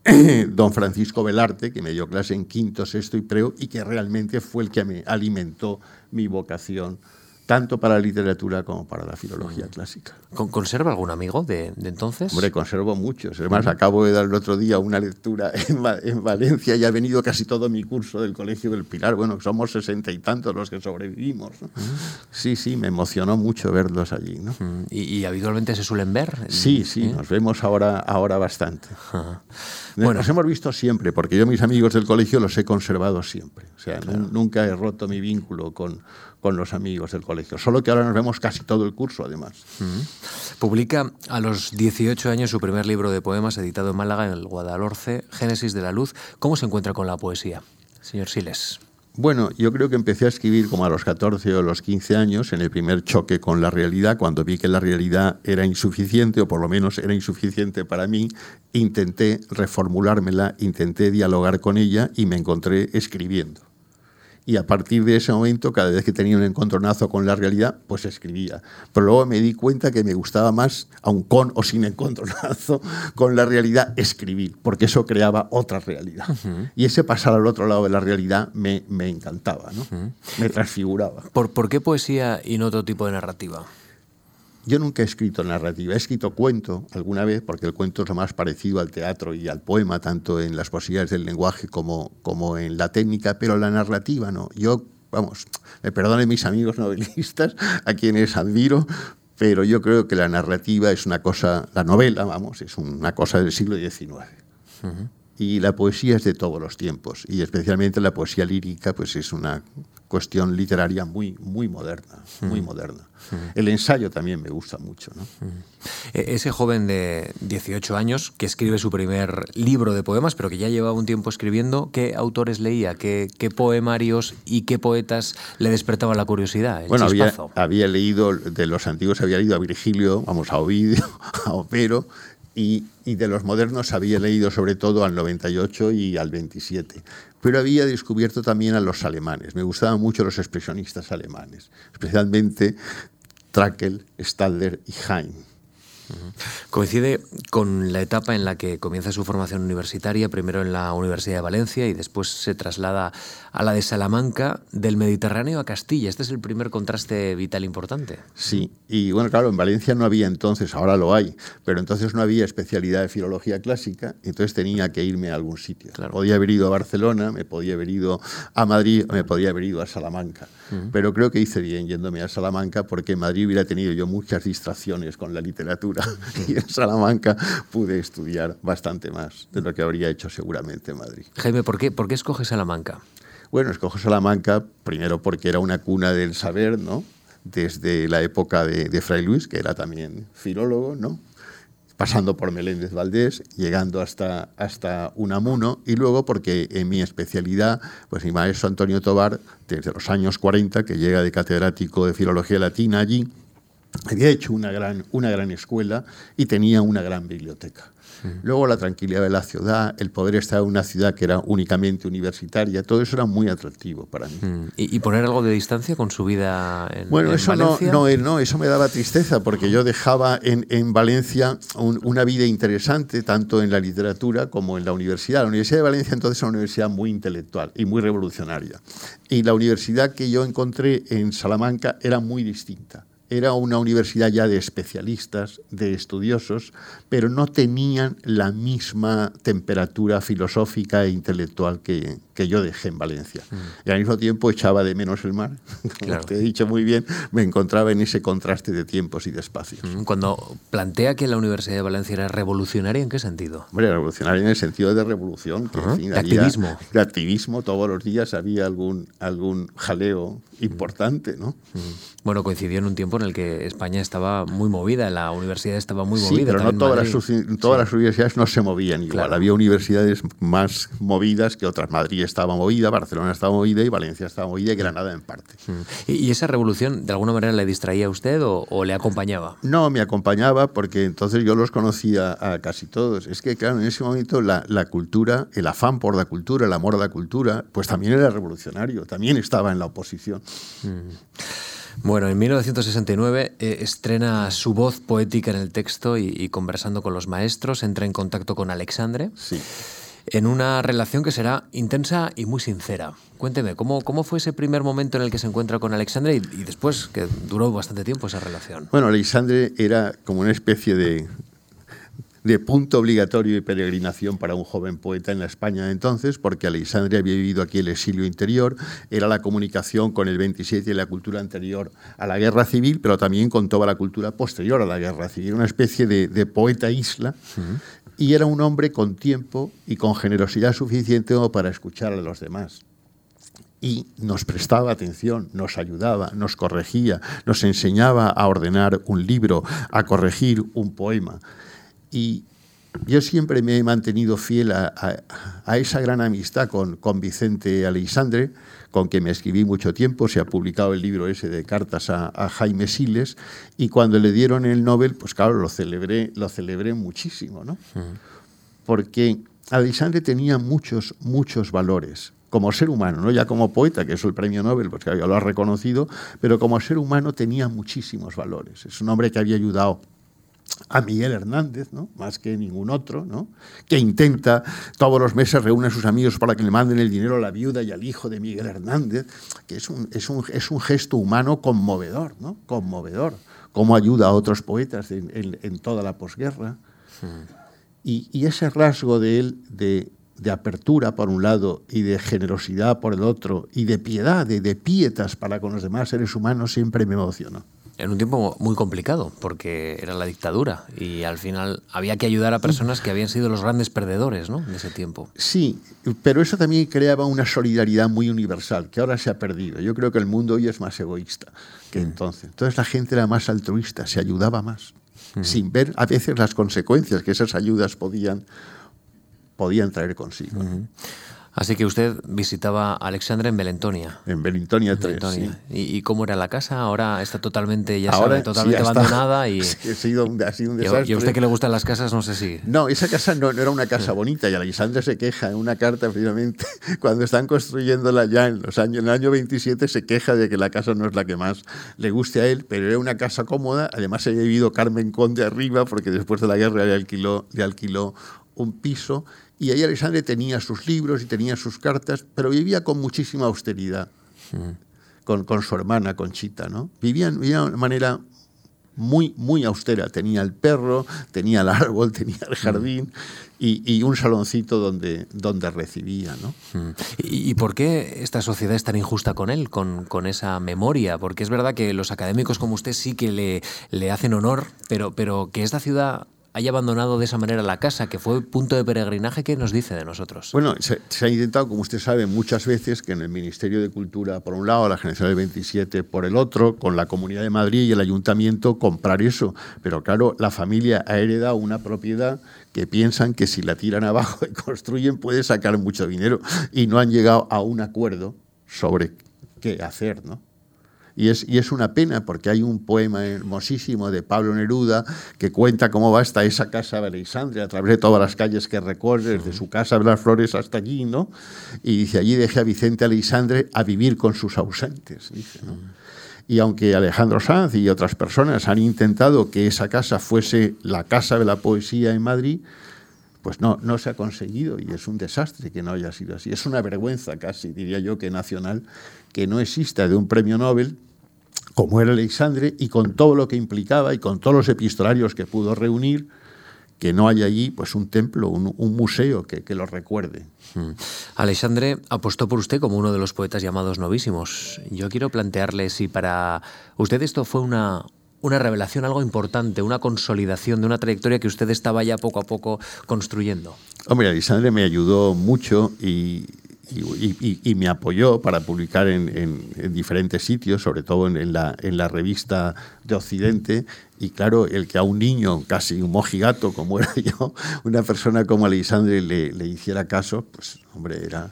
don Francisco Velarte, que me dio clase en quinto, sexto y preo, y que realmente fue el que me alimentó mi vocación tanto para la literatura como para la filología clásica. ¿Conserva algún amigo de, entonces? Hombre, conservo muchos. Además, acabo de dar el otro día una lectura en, Valencia y ha venido casi todo mi curso del Colegio del Pilar. Bueno, somos sesenta y tantos los que sobrevivimos. Sí, sí, me emocionó mucho verlos allí. ¿no? ¿Y, habitualmente se suelen ver? Sí, sí, nos vemos ahora, ahora bastante. Bueno. Nos hemos visto siempre, porque yo mis amigos del colegio los he conservado siempre. O sea, nunca he roto mi vínculo con con los amigos del colegio. Solo que ahora nos vemos casi todo el curso, además. Publica a los 18 años su primer libro de poemas editado en Málaga, en el Guadalhorce, Génesis de la Luz. ¿Cómo se encuentra con la poesía, señor Siles? Bueno, yo creo que empecé a escribir como a los 14 o los 15 años, en el primer choque con la realidad, cuando vi que la realidad era insuficiente, o por lo menos era insuficiente para mí, intenté reformulármela, intenté dialogar con ella y me encontré escribiendo y a partir de ese momento, cada vez que tenía un encontronazo con la realidad, pues escribía. Pero luego me di cuenta que me gustaba más, aun con o sin encontronazo con la realidad, escribir, porque eso creaba otra realidad. Y ese pasar al otro lado de la realidad me, me encantaba, ¿no? me transfiguraba. ¿Por, ¿Por qué poesía y no otro tipo de narrativa? Yo nunca he escrito narrativa, he escrito cuento alguna vez, porque el cuento es lo más parecido al teatro y al poema, tanto en las posibilidades del lenguaje como, como en la técnica, pero la narrativa no. Yo, vamos, me perdonen mis amigos novelistas, a quienes admiro, pero yo creo que la narrativa es una cosa, la novela, vamos, es una cosa del siglo XIX. Y la poesía es de todos los tiempos, y especialmente la poesía lírica, pues es una cuestión literaria muy, muy moderna, muy moderna. El ensayo también me gusta mucho. E, ese joven de 18 años que escribe su primer libro de poemas, pero que ya llevaba un tiempo escribiendo, ¿qué autores leía? ¿Qué, qué poemarios y qué poetas le despertaban la curiosidad? bueno, había, había, leído, de los antiguos había leído a Virgilio, vamos, a Ovidio, a Opero, y, de los modernos había leído sobre todo al 98 y al 27 pero había descubierto también a los alemanes. Me gustaban mucho los expresionistas alemanes, especialmente Trakl, Stalder y Heim. Coincide con la etapa en la que comienza su formación universitaria, primero en la Universidad de Valencia y después se traslada a la de Salamanca, del Mediterráneo a Castilla. Este es el primer contraste vital importante. Sí, y bueno, claro, en Valencia no había entonces, ahora lo hay, pero entonces no había especialidad de filología clásica, entonces tenía que irme a algún sitio. Podía haber ido a Barcelona, me podía haber ido a Madrid, me podía haber ido a Salamanca. Pero creo que hice bien yéndome a Salamanca porque en Madrid hubiera tenido yo muchas distracciones con la literatura y en Salamanca pude estudiar bastante más de lo que habría hecho seguramente en Madrid. Jaime, ¿por qué, por qué escoges Salamanca? Bueno, escojo Salamanca primero porque era una cuna del saber, ¿no? Desde la época de, Fray Luis, que era también filólogo, ¿no? pasando por Meléndez Valdés, llegando hasta, hasta Unamuno, y luego porque en mi especialidad, pues mi maestro Antonio Tobar, desde los años 40, que llega de catedrático de Filología Latina allí, había hecho una gran, una gran escuela y tenía una gran biblioteca. Luego la tranquilidad de la ciudad, el poder estar en una ciudad que era únicamente universitaria, todo eso era muy atractivo para mí. Mm. ¿Y, poner algo de distancia con su vida en Bueno, eso No, no, no, eso me daba tristeza porque yo dejaba en, en Valencia una vida interesante, tanto en la literatura como en la universidad. La Universidad de Valencia entonces era una universidad muy intelectual y muy revolucionaria. Y la universidad que yo encontré en Salamanca era muy distinta era una universidad ya de especialistas, de estudiosos, pero no tenían la misma temperatura filosófica e intelectual que, que yo dejé en Valencia. Mm. Y al mismo tiempo echaba de menos el mar. Como te he dicho muy bien, me encontraba en ese contraste de tiempos y de espacios. Mm, cuando plantea que la Universidad de Valencia era revolucionaria, ¿en qué sentido? Hombre, revolucionaria en el sentido de revolución. de activismo. De activismo, todos los días había algún, algún jaleo importante, ¿no? Mm. Bueno, coincidió en un tiempo en el que España estaba muy movida, la universidad estaba muy movida. pero no todas, las, todas las, universidades no se movían igual. Había universidades más movidas que otras. Madrid estaba movida, Barcelona estaba movida y Valencia estaba movida y Granada en parte. Mm. ¿Y, esa revolución de alguna manera le distraía a usted o, le acompañaba? No, me acompañaba porque entonces yo los conocía a casi todos. Es que, claro, en ese momento la, cultura, el afán por la cultura, el amor a la cultura, pues también era revolucionario, también estaba en la oposición. Mm. Bueno, en 1969 eh, estrena su voz poética en el texto y, y, conversando con los maestros, entra en contacto con Alexandre. Sí en una relación que será intensa y muy sincera. Cuénteme, ¿cómo, cómo fue ese primer momento en el que se encuentra con Alexandre y, después, que duró bastante tiempo esa relación? Bueno, Alexandre era como una especie de, de punto obligatorio de peregrinación para un joven poeta en la España de entonces, porque Alexandre había vivido aquí el exilio interior, era la comunicación con el 27 y la cultura anterior a la guerra civil, pero también con toda la cultura posterior a la guerra civil, una especie de, poeta isla y era un hombre con tiempo y con generosidad suficiente para escuchar a los demás. Y nos prestaba atención, nos ayudaba, nos corregía, nos enseñaba a ordenar un libro, a corregir un poema. Y yo siempre me he mantenido fiel a, esa gran amistad con, con Vicente Aleixandre, con quien me escribí mucho tiempo. Se ha publicado el libro ese de cartas a, Jaime Siles y cuando le dieron el Nobel, pues claro, lo celebré, lo celebré muchísimo, ¿no? Porque Aleixandre tenía muchos, muchos valores como ser humano, no ya como poeta, que es el premio Nobel, pues que lo ha reconocido, pero como ser humano tenía muchísimos valores. Es un hombre que había ayudado a Miguel Hernández, ¿no? más que ningún otro, ¿no? que intenta todos los meses reúne a sus amigos para que le manden el dinero a la viuda y al hijo de Miguel Hernández, que es un, es un, es un gesto humano conmovedor, ¿no? conmovedor, cómo ayuda a otros poetas en, toda la posguerra. Y, y, ese rasgo de él de, de, apertura por un lado y de generosidad por el otro y de piedad, de, de pietas para con los demás seres humanos siempre me emocionó en un tiempo muy complicado, porque era la dictadura y al final había que ayudar a personas que habían sido los grandes perdedores ¿no? de ese tiempo. Sí, pero eso también creaba una solidaridad muy universal, que ahora se ha perdido. Yo creo que el mundo hoy es más egoísta que mm. entonces. Entonces la gente era más altruista, se ayudaba más, mm. sin ver a veces las consecuencias que esas ayudas podían, podían traer consigo. Así que usted visitaba a Alexandra en Belentonia. En Belentonia 3, Sí. ¿Y, cómo era la casa? Ahora está totalmente, ya sabe, totalmente abandonada. Y, ha, sido un, desastre. ¿Y a usted que le gustan las casas? No sé si... No, esa casa no, era una casa bonita y Alexandra se queja en una carta, precisamente, cuando están construyéndola ya en, los años, en el año 27, se queja de que la casa no es la que más le guste a él, pero era una casa cómoda. Además, había vivido Carmen Conde arriba, porque después de la guerra le alquiló, le alquiló un piso y ahí Alexandre tenía sus libros y tenía sus cartas, pero vivía con muchísima austeridad, con, con, su hermana Conchita, ¿no? Vivía, de una manera muy, muy austera. Tenía el perro, tenía el árbol, tenía el jardín y, y, un saloncito donde, donde recibía. ¿no? ¿Y, ¿Y, por qué esta sociedad es tan injusta con él, con, con, esa memoria? Porque es verdad que los académicos como usted sí que le, le hacen honor, pero, pero que esta ciudad haya abandonado de esa manera la casa, que fue punto de peregrinaje, ¿qué nos dice de nosotros? Bueno, se, ha intentado, como usted sabe, muchas veces que en el Ministerio de Cultura, por un lado, la Generación del 27 por el otro, con la Comunidad de Madrid y el Ayuntamiento, comprar eso. Pero claro, la familia ha heredado una propiedad que piensan que si la tiran abajo y construyen puede sacar mucho dinero y no han llegado a un acuerdo sobre qué hacer, ¿no? Y es, una pena porque hay un poema hermosísimo de Pablo Neruda que cuenta cómo va hasta esa casa de Alexandria, a través de todas las calles que recorre, desde su casa de las flores hasta allí, ¿no? Y dice, allí dejé a Vicente Alexandre a vivir con sus ausentes. Y aunque Alejandro Sanz y otras personas han intentado que esa casa fuese la casa de la poesía en Madrid, pues no, no se ha conseguido y es un desastre que no haya sido así. Es una vergüenza casi, diría yo, que nacional, que no exista de un premio Nobel como era Alexandre y con todo lo que implicaba y con todos los epistolarios que pudo reunir, que no haya allí pues un templo, un, museo que, que, lo recuerde. Hmm. Alexandre apostó por usted como uno de los poetas llamados novísimos. Yo quiero plantearle si para usted esto fue una, una revelación, algo importante, una consolidación de una trayectoria que usted estaba ya poco a poco construyendo. Hombre, Alexandre me ayudó mucho y, y, me apoyó para publicar en, diferentes sitios, sobre todo en, la, en la revista de Occidente. Y claro, el que a un niño, casi un mojigato como era yo, una persona como Alexandre le, le hiciera caso, pues hombre, era,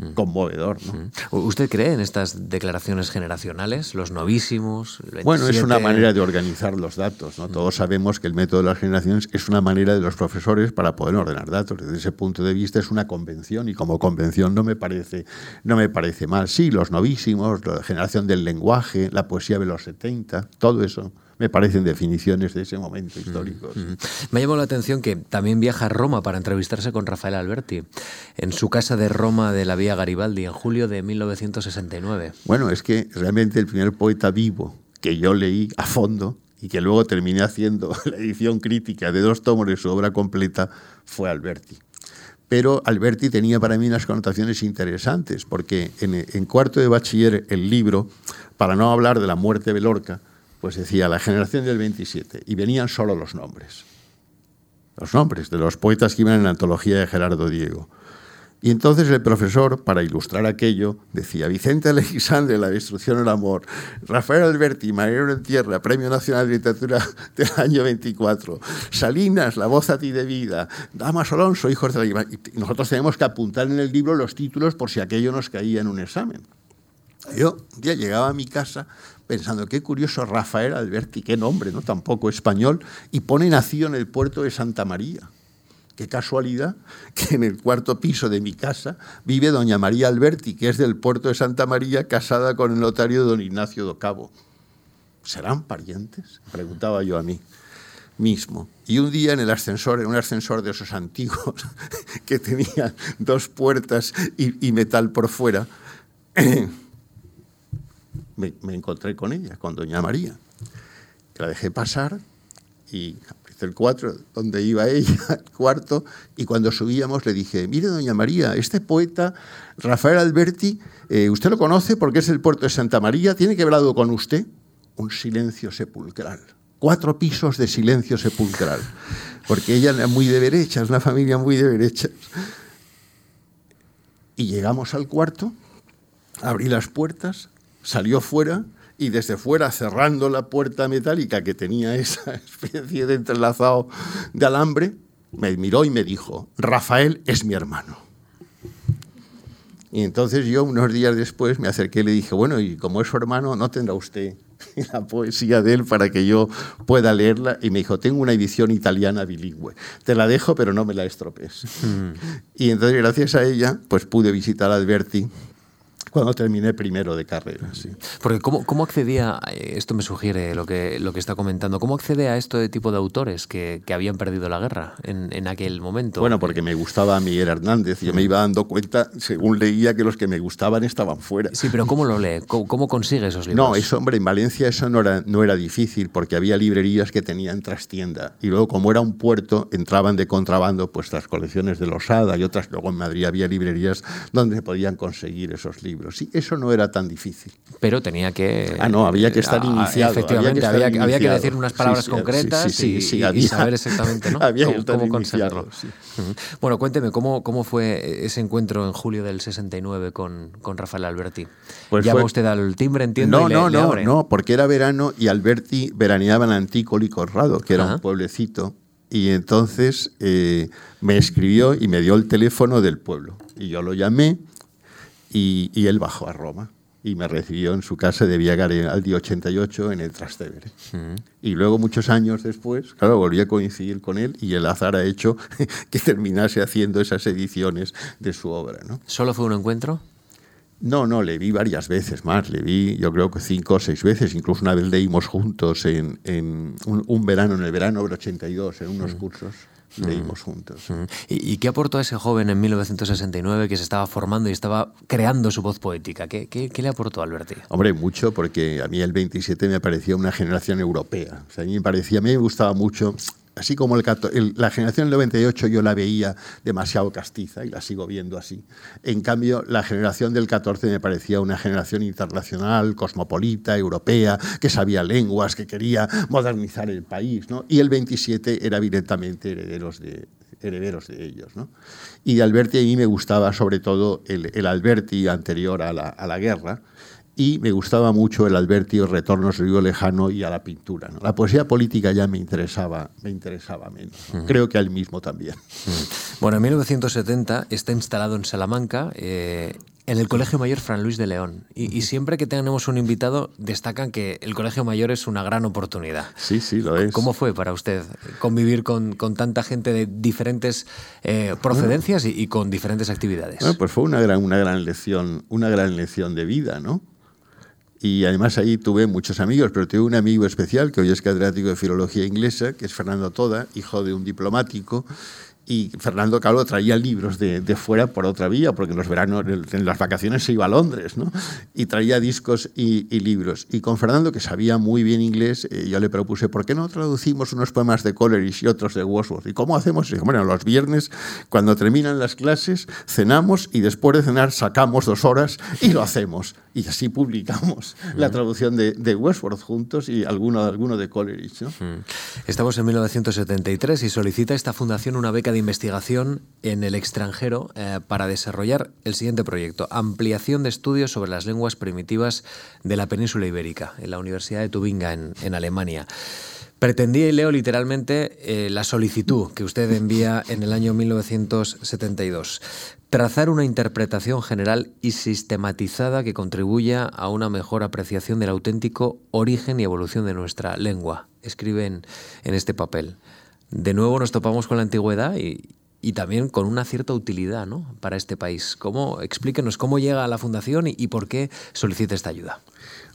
Mm. conmovedor. ¿no? Mm. ¿Usted cree en estas declaraciones generacionales, los novísimos? Bueno, es una manera de organizar los datos. ¿no? Todos sabemos que el método de las generaciones es una manera de los profesores para poder ordenar datos. Desde ese punto de vista es una convención y como convención no me parece, no me parece mal. Sí, los novísimos, la generación del lenguaje, la poesía de los 70, todo eso me parecen definiciones de ese momento histórico. Me ha llamado la atención que también viaja a Roma para entrevistarse con Rafael Alberti, en su casa de Roma de la Vía Garibaldi, en julio de 1969. Bueno, es que realmente el primer poeta vivo que yo leí a fondo y que luego terminé haciendo la edición crítica de dos tomos de su obra completa fue Alberti pero Alberti tenía para mí unas connotaciones interesantes, porque en, en, cuarto de bachiller el libro, para no hablar de la muerte de Lorca, pues decía la generación del 27 y venían solo los nombres. Los nombres de los poetas que iban en la antología de Gerardo Diego. Y entonces el profesor, para ilustrar aquello, decía Vicente Alexandre, La destrucción del amor, Rafael Alberti, Marinero en tierra, Premio Nacional de Literatura del año 24, Salinas, La voz a ti de vida, Damas Alonso, Hijos de la... Y nosotros tenemos que apuntar en el libro los títulos por si aquello nos caía en un examen. Yo un día llegaba a mi casa pensando, qué curioso Rafael Alberti, qué nombre, ¿no? Tampoco español, y pone nacido en el puerto de Santa María. Qué casualidad que en el cuarto piso de mi casa vive doña María Alberti, que es del puerto de Santa María, casada con el notario don Ignacio do Cabo. ¿Serán parientes? Preguntaba yo a mí mismo. Y un día en el ascensor, en un ascensor de esos antiguos, que tenía dos puertas y, metal por fuera, me, encontré con ella, con doña María. La dejé pasar y el 4, donde iba ella, el cuarto, y cuando subíamos le dije, mire, doña María, este poeta, Rafael Alberti, eh, ¿usted lo conoce porque es el puerto de Santa María? ¿Tiene que algo con usted? Un silencio sepulcral. Cuatro pisos de silencio sepulcral. Porque ella era muy de derecha, es una familia muy de derecha. Y llegamos al cuarto, abrí las puertas, salió fuera y desde fuera cerrando la puerta metálica que tenía esa especie de entrelazado de alambre, me miró y me dijo, Rafael es mi hermano. Y entonces yo unos días después me acerqué y le dije, bueno, y como es su hermano, ¿no tendrá usted la poesía de él para que yo pueda leerla? Y me dijo, tengo una edición italiana bilingüe. Te la dejo, pero no me la estropes. Mm. Y entonces gracias a ella, pues pude visitar a Alberti cuando terminé primero de carrera. Sí. Porque ¿cómo, ¿cómo, accedía, esto me sugiere lo que, lo que está comentando, cómo accede a esto de tipo de autores que, que habían perdido la guerra en, en, aquel momento? Bueno, porque me gustaba Miguel Hernández, yo me iba dando cuenta, según leía, que los que me gustaban estaban fuera. Sí, pero ¿cómo lo lee? ¿Cómo, consigue esos libros? No, eso, hombre, en Valencia eso no era, no era difícil, porque había librerías que tenían trastienda, y luego como era un puerto, entraban de contrabando pues las colecciones de Losada y otras, luego en Madrid había librerías donde se podían conseguir esos libros. Sí, eso no era tan difícil. Pero tenía que... Ah, no, había que estar ah, iniciado. Efectivamente, había que, había, que decir unas palabras concretas y, saber exactamente ¿no? cómo, conseguirlo. Bueno, cuénteme, ¿cómo, ¿cómo fue ese encuentro en julio del 69 con, con Rafael Alberti? Pues ¿Llama usted al timbre, entiendo? No, no, no, no, porque era verano y Alberti veraneaba en Antícoli Corrado, que era un pueblecito y entonces eh, me escribió y me dio el teléfono del pueblo. Y yo lo llamé y, él bajó a Roma y me recibió en su casa de Viagare al día 88 en el Trastevere. Y luego, muchos años después, claro, volví a coincidir con él y el azar ha hecho que terminase haciendo esas ediciones de su obra. ¿no? ¿Solo fue un encuentro? No, no, le vi varias veces más, le vi yo creo que cinco o seis veces, incluso una vez leímos juntos en, un, verano, en el verano del 82, en unos cursos leímos juntos. ¿Y, qué aportó a ese joven en 1969 que se estaba formando y estaba creando su voz poética? ¿Qué, qué, le aportó Alberti? Hombre, mucho, porque a mí el 27 me parecía una generación europea. O sea, a mí me parecía, a mí me gustaba mucho así como el, la generación del 98 yo la veía demasiado castiza y la sigo viendo así. En cambio, la generación del 14 me parecía una generación internacional, cosmopolita, europea, que sabía lenguas, que quería modernizar el país. ¿no? Y el 27 era directamente herederos de, herederos de ellos. ¿no? Y de Alberti a mí me gustaba sobre todo el, el Alberti anterior a la, a la guerra, y me gustaba mucho el Alberti, Retornos Río Lejano y a la pintura. ¿no? La poesía política ya me interesaba, me interesaba menos. Creo que a él mismo también. Bueno, en 1970 está instalado en Salamanca, eh, en el Colegio Mayor Fran Luis de León. Y, siempre que tenemos un invitado, destacan que el Colegio Mayor es una gran oportunidad. Sí, sí, lo es. ¿Cómo fue para usted convivir con, con tanta gente de diferentes eh, procedencias y, y, con diferentes actividades? Bueno, pues fue una gran, una gran lección, una gran lección de vida, ¿no? Y además ahí tuve muchos amigos, pero tuve un amigo especial que hoy es catedrático de filología inglesa, que es Fernando Toda, hijo de un diplomático, y Fernando, claro, traía libros de, de, fuera por otra vía, porque en los veranos, en las vacaciones se iba a Londres, ¿no? Y traía discos y, libros. Y con Fernando, que sabía muy bien inglés, eh, yo le propuse, ¿por qué no traducimos unos poemas de Coleridge y otros de Wordsworth? ¿Y cómo hacemos? Y bueno, los viernes, cuando terminan las clases, cenamos y después de cenar sacamos dos horas y lo hacemos. Y así publicamos la traducción de, de Wordsworth juntos y alguno, alguno de Coleridge, ¿no? Estamos en 1973 y solicita esta fundación una beca de investigación en el extranjero eh, para desarrollar el siguiente proyecto, ampliación de estudios sobre las lenguas primitivas de la península ibérica, en la Universidad de Tubinga, en, Alemania. Pretendía, y leo literalmente, eh, la solicitud que usted envía en el año 1972. Trazar una interpretación general y sistematizada que contribuya a una mejor apreciación del auténtico origen y evolución de nuestra lengua. Escriben en este papel. De nuevo nos topamos con la antigüedad y, también con una cierta utilidad ¿no? para este país. ¿Cómo, explíquenos cómo llega a la Fundación y, por qué solicita esta ayuda.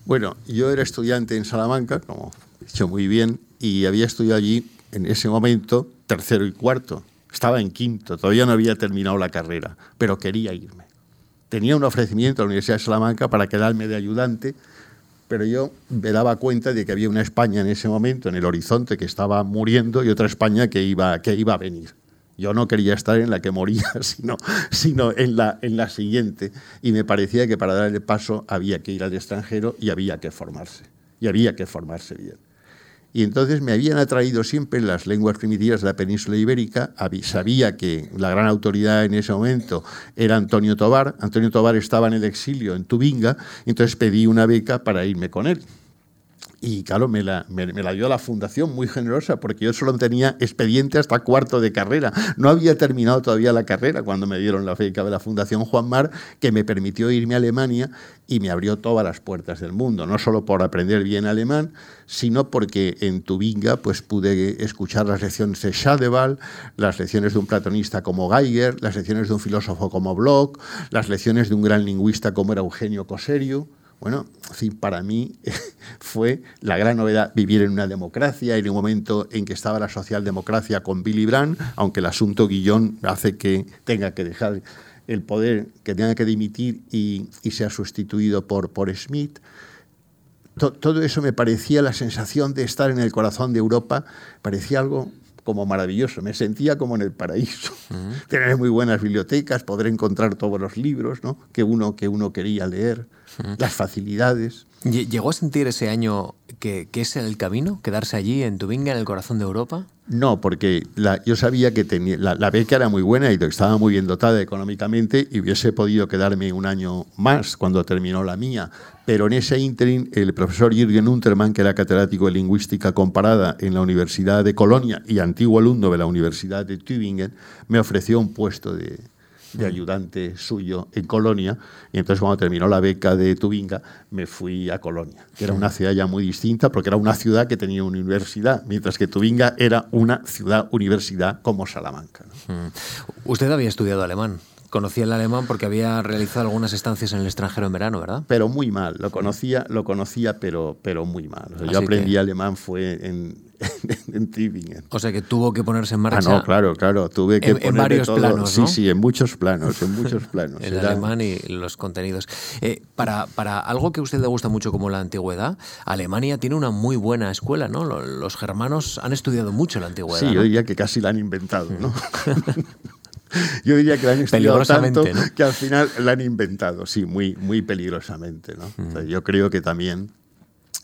Bueno, yo era estudiante en Salamanca, como he dicho muy bien, y había estudiado allí en ese momento tercero y cuarto. Estaba en quinto, todavía no había terminado la carrera, pero quería irme. Tenía un ofrecimiento a la Universidad de Salamanca para quedarme de ayudante, pero yo me daba cuenta de que había una España en ese momento, en el horizonte, que estaba muriendo y otra España que iba, que iba a venir. Yo no quería estar en la que moría, sino, sino en, la, en la siguiente. Y me parecía que para dar el paso había que ir al extranjero y había que formarse. Y había que formarse bien. Y entonces me habían atraído siempre las lenguas primitivas de la península ibérica. Sabía que la gran autoridad en ese momento era Antonio Tobar. Antonio Tobar estaba en el exilio en Tubinga, entonces pedí una beca para irme con él. Y claro, me la, me, la, dio la fundación muy generosa porque yo solo tenía expediente hasta cuarto de carrera. No había terminado todavía la carrera cuando me dieron la beca de la Fundación Juan Mar, que me permitió irme a Alemania y me abrió todas las puertas del mundo, no solo por aprender bien alemán, sino porque en Tubinga pues, pude escuchar las lecciones de Schadeval, las lecciones de un platonista como Geiger, las lecciones de un filósofo como Bloch, las lecciones de un gran lingüista como era Eugenio Coserio bueno, para mí fue la gran novedad vivir en una democracia, en un momento en que estaba la socialdemocracia con Billy Brandt, aunque el asunto Guillón hace que tenga que dejar el poder, que tenga que dimitir y, sea sustituido por, por Smith. todo eso me parecía la sensación de estar en el corazón de Europa, parecía algo como maravilloso, me sentía como en el paraíso. Tener muy buenas bibliotecas, poder encontrar todos los libros ¿no? que, uno, que uno quería leer, las facilidades. ¿Llegó a sentir ese año que, es el camino, quedarse allí en Tubinga, en el corazón de Europa? No, porque yo sabía que tenía, la, beca era muy buena y estaba muy bien dotada económicamente y hubiese podido quedarme un año más cuando terminó la mía. Pero en ese interim, el profesor Jürgen Untermann, que era catedrático de lingüística comparada en la Universidad de Colonia y antiguo alumno de la Universidad de Tübingen, me ofreció un puesto de, de ayudante suyo en Colonia. Y entonces cuando terminó la beca de Tubinga, me fui a Colonia, que era una ciudad ya muy distinta, porque era una ciudad que tenía una universidad, mientras que Tubinga era una ciudad-universidad como Salamanca. Usted había estudiado alemán. Conocía el alemán porque había realizado algunas estancias en el extranjero en verano, ¿verdad? Pero muy mal. Lo conocía, lo conocía, pero, pero muy mal. yo aprendí alemán fue en, en Tübingen. O sea que tuvo que ponerse en marcha. Ah, no, claro, claro. Tuve que en, varios planos. Sí, sí, en muchos planos, en muchos planos. el alemán y los contenidos. Eh, para, para algo que a usted le gusta mucho como la antigüedad, Alemania tiene una muy buena escuela, ¿no? Los germanos han estudiado mucho la antigüedad. Sí, yo diría que casi la han inventado, ¿no? Yo diría que la han estudiado tanto que al final la han inventado, sí, muy, muy peligrosamente. ¿no? yo creo que también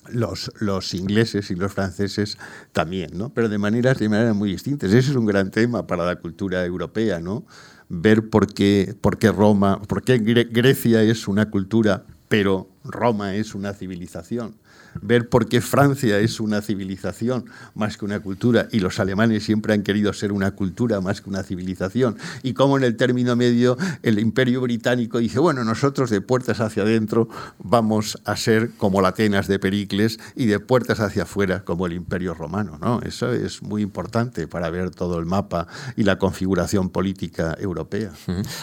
los, los, ingleses y los franceses también, ¿no? pero de maneras, de maneras muy distintas. Ese es un gran tema para la cultura europea, ¿no? ver por qué, por qué Roma, por qué Grecia es una cultura, pero Roma es una civilización ver por qué Francia es una civilización más que una cultura y los alemanes siempre han querido ser una cultura más que una civilización y cómo en el término medio el imperio británico dice, bueno, nosotros de puertas hacia adentro vamos a ser como la Atenas de Pericles y de puertas hacia afuera como el imperio romano. ¿no? Eso es muy importante para ver todo el mapa y la configuración política europea.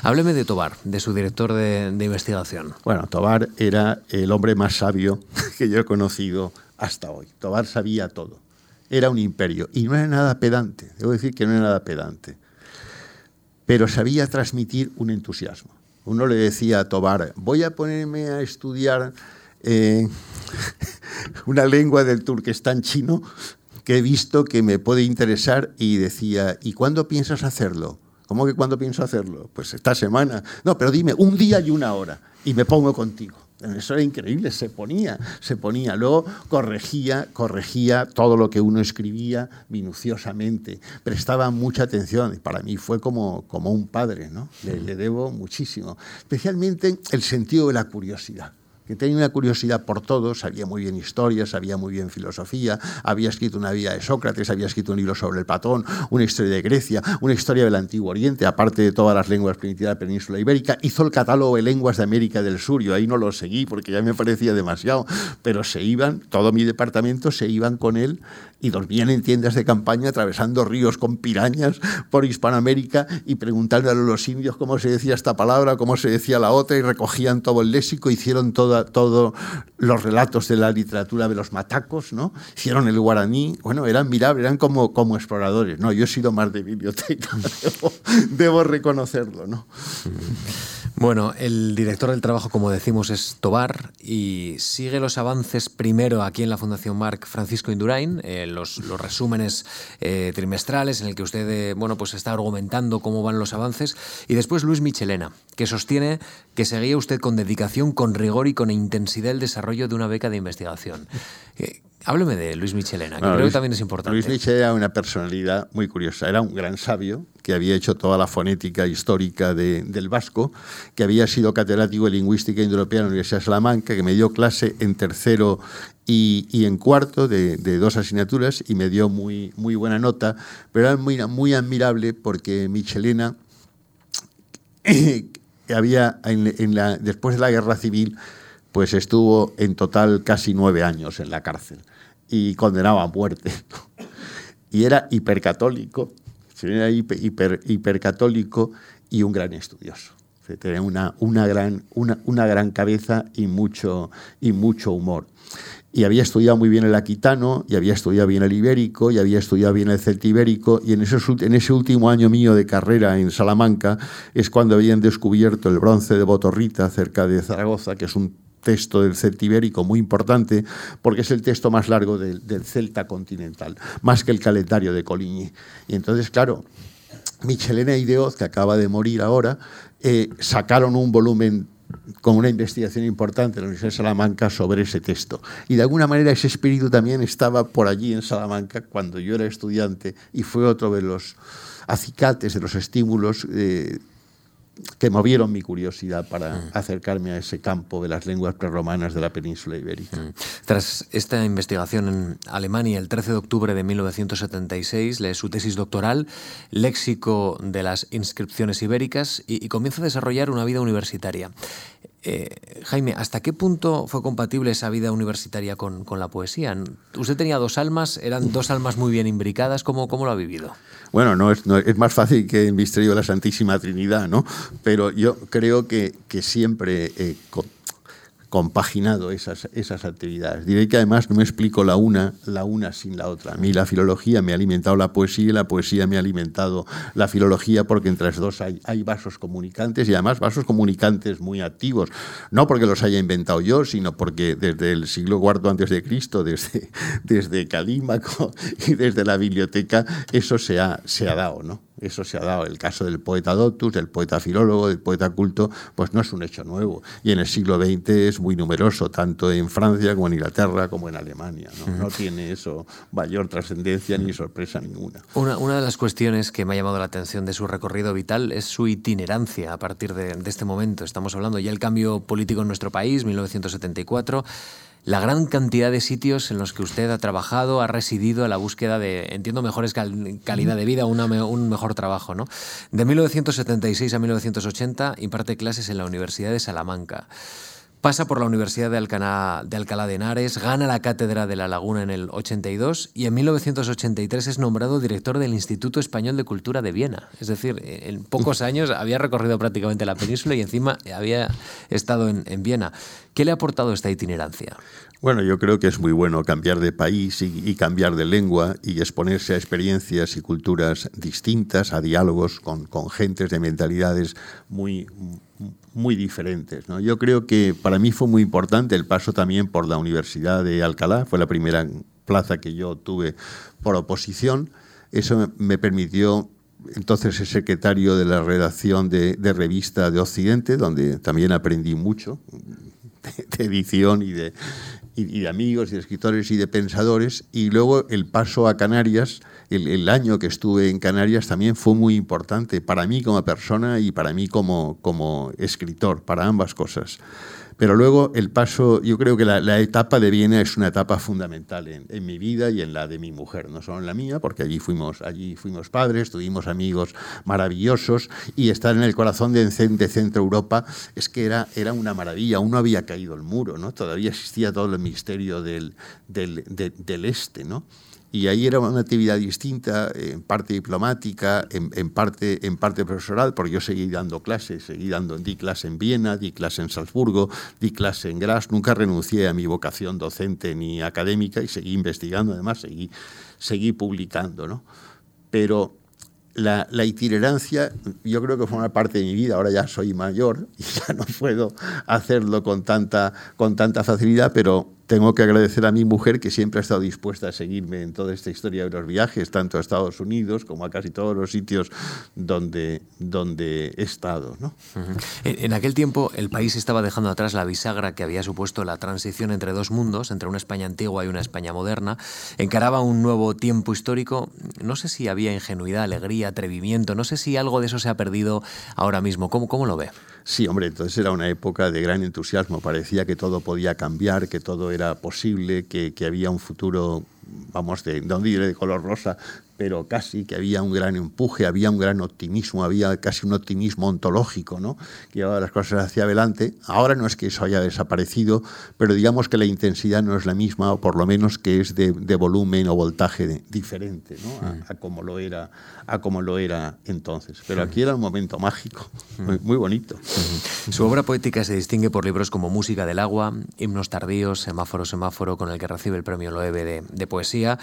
Hábleme de Tobar, de su director de, de investigación. Bueno, Tobar era el hombre más sabio que yo he hasta hoy. Tobar sabía todo. Era un imperio y no era nada pedante. Debo decir que no era nada pedante. Pero sabía transmitir un entusiasmo. Uno le decía a Tobar, voy a ponerme a estudiar eh, una lengua del turquestán chino que he visto que me puede interesar y decía, ¿y cuándo piensas hacerlo? ¿Cómo que cuándo pienso hacerlo? Pues esta semana. No, pero dime, un día y una hora y me pongo contigo. Eso era increíble, se ponía, se ponía. Luego corregía, corregía todo lo que uno escribía minuciosamente, prestaba mucha atención. Para mí fue como, como un padre, ¿no? le debo muchísimo. Especialmente el sentido de la curiosidad que tenía una curiosidad por todo, sabía muy bien historia, sabía muy bien filosofía, había escrito una vida de Sócrates, había escrito un libro sobre el Platón, una historia de Grecia, una historia del Antiguo Oriente, aparte de todas las lenguas primitivas de la península ibérica, hizo el catálogo de lenguas de América del Sur, yo ahí no lo seguí porque ya me parecía demasiado, pero se iban, todo mi departamento se iban con él y dormían en tiendas de campaña atravesando ríos con pirañas por Hispanoamérica y preguntándole a los indios cómo se decía esta palabra, cómo se decía la otra y recogían todo el léxico, hicieron todos los relatos de la literatura de los matacos, ¿no? Hicieron el guaraní, bueno, eran mirables, eran como, exploradores, ¿no? Yo he sido más de biblioteca, debo, reconocerlo, ¿no? Bueno, el director del trabajo, como decimos, es Tobar y sigue los avances primero aquí en la Fundación Marc Francisco Indurain, eh, los, los, resúmenes eh, trimestrales en el que usted eh, bueno, pues está argumentando cómo van los avances, y después Luis Michelena, que sostiene que seguía usted con dedicación, con rigor y con intensidad el desarrollo de una beca de investigación. Hábleme de Luis Michelena, que creo que también es importante. Luis Michelena era una personalidad muy curiosa. Era un gran sabio que había hecho toda la fonética histórica del vasco, que había sido catedrático de lingüística indoeuropea en la Universidad de Salamanca, que me dio clase en tercero y, en cuarto de, dos asignaturas y me dio muy, muy buena nota, pero era muy, muy admirable porque Michelena había en la, después de la guerra civil pues estuvo en total casi nueve años en la cárcel y condenado a muerte. Y era hipercatólico, era hiper, hipercatólico y un gran estudioso. Tenía una, una, gran, una, una gran cabeza y mucho, y mucho humor y había estudiado muy bien el aquitano, y había estudiado bien el ibérico, y había estudiado bien el celtibérico, y en ese, en ese último año mío de carrera en Salamanca es cuando habían descubierto el bronce de Botorrita, cerca de Zaragoza, que es un texto del celtibérico muy importante porque es el texto más largo del, celta continental, más que el calendario de Coligny. Y entonces, claro, Michelena y Deoz, que acaba de morir ahora, eh, sacaron un volumen con una investigación importante en la Universidad de Salamanca sobre ese texto. Y de alguna manera ese espíritu también estaba por allí en Salamanca cuando yo era estudiante y fue otro de los acicates, de los estímulos eh, que movieron mi curiosidad para mm. acercarme a ese campo de las lenguas prerromanas de la península ibérica. Mm. Tras esta investigación en Alemania, el 13 de octubre de 1976, lee su tesis doctoral, Léxico de las inscripciones ibéricas, y, comienza a desarrollar una vida universitaria. Eh, Jaime, ¿hasta qué punto fue compatible esa vida universitaria con, con, la poesía? Usted tenía dos almas, eran dos almas muy bien imbricadas, ¿cómo, cómo lo ha vivido? Bueno, no es, es, más fácil que el misterio la Santísima Trinidad, ¿no? Pero yo creo que, que siempre eh, compaginado esas, esas actividades. Diré que además no me explico la una, la una sin la otra. A mí la filología me ha alimentado la poesía y la poesía me ha alimentado la filología porque entre las dos hay, hay vasos comunicantes y además vasos comunicantes muy activos. No porque los haya inventado yo, sino porque desde el siglo IV antes de Cristo, desde, desde Calímaco y desde la biblioteca, eso se ha, se ha dado, ¿no? Eso se ha dado. El caso del poeta doctus, del poeta filólogo, del poeta culto, pues no es un hecho nuevo. Y en el siglo XX es muy numeroso, tanto en Francia como en Inglaterra como en Alemania. No, tiene eso mayor trascendencia ni sorpresa ninguna. Una, de las cuestiones que me ha llamado la atención de su recorrido vital es su itinerancia a partir de, de este momento. Estamos hablando ya del cambio político en nuestro país, 1974 la gran cantidad de sitios en los que usted ha trabajado, ha residido a la búsqueda de, entiendo, mejores calidad de vida, un mejor trabajo. ¿no? De 1976 a 1980 imparte clases en la Universidad de Salamanca. Pasa por la Universidad de Alcalá, de Alcalá de Henares, gana la cátedra de La Laguna en el 82 y en 1983 es nombrado director del Instituto Español de Cultura de Viena. Es decir, en pocos años había recorrido prácticamente la península y encima había estado en, en Viena. ¿Qué le ha aportado esta itinerancia? Bueno, yo creo que es muy bueno cambiar de país y, cambiar de lengua y exponerse a experiencias y culturas distintas, a diálogos con, con gentes de mentalidades muy, muy diferentes. ¿no? Yo creo que para mí fue muy importante el paso también por la Universidad de Alcalá, fue la primera plaza que yo tuve por oposición. Eso me permitió entonces ser secretario de la redacción de, de, revista de Occidente, donde también aprendí mucho, de edición y de, y, de amigos, y de escritores y de pensadores. Y luego el paso a Canarias, el, año que estuve en Canarias también fue muy importante para mí como persona y para mí como, como escritor, para ambas cosas. Pero luego el paso, yo creo que la, etapa de Viena es una etapa fundamental en, mi vida y en la de mi mujer, no solo en la mía, porque allí fuimos, allí fuimos padres, tuvimos amigos maravillosos y estar en el corazón de, Centro Europa es que era, era una maravilla, aún no había caído el muro, ¿no? todavía existía todo el misterio del, del, del este. ¿no? Y ahí era una actividad distinta, en parte diplomática, en, parte, en parte profesoral, porque yo seguí dando clases, seguí dando, di clase en Viena, di clase en Salzburgo, di clase en Graz, nunca renuncié a mi vocación docente ni académica y seguí investigando, además seguí, seguí publicando, ¿no? Pero la, la, itinerancia yo creo que fue una parte de mi vida, ahora ya soy mayor y ya no puedo hacerlo con tanta, con tanta facilidad, pero tengo que agradecer a mi mujer que siempre ha estado dispuesta a seguirme en toda esta historia de los viajes, tanto a Estados Unidos como a casi todos los sitios donde, donde he estado. ¿no? en, aquel tiempo el país estaba dejando atrás la bisagra que había supuesto la transición entre dos mundos, entre una España antigua y una España moderna. Encaraba un nuevo tiempo histórico. No sé si había ingenuidad, alegría, atrevimiento. No sé si algo de eso se ha perdido ahora mismo. ¿Cómo, cómo lo ve? Sí, hombre, entonces era una época de gran entusiasmo. Parecía que todo podía cambiar, que todo era posible, que, que había un futuro, vamos, de, no diré de color rosa, pero casi que había un gran empuje, había un gran optimismo, había casi un optimismo ontológico, ¿no? que llevaba las cosas hacia adelante. Ahora no es que eso haya desaparecido, pero digamos que la intensidad no es la misma, o por lo menos que es de, volumen o voltaje diferente ¿no? a, como lo era, a como lo era entonces. Pero aquí era un momento mágico, muy, bonito. Su obra poética se distingue por libros como Música del agua, Himnos tardíos, Semáforo, Semáforo, con el que recibe el premio Loewe de, de poesía,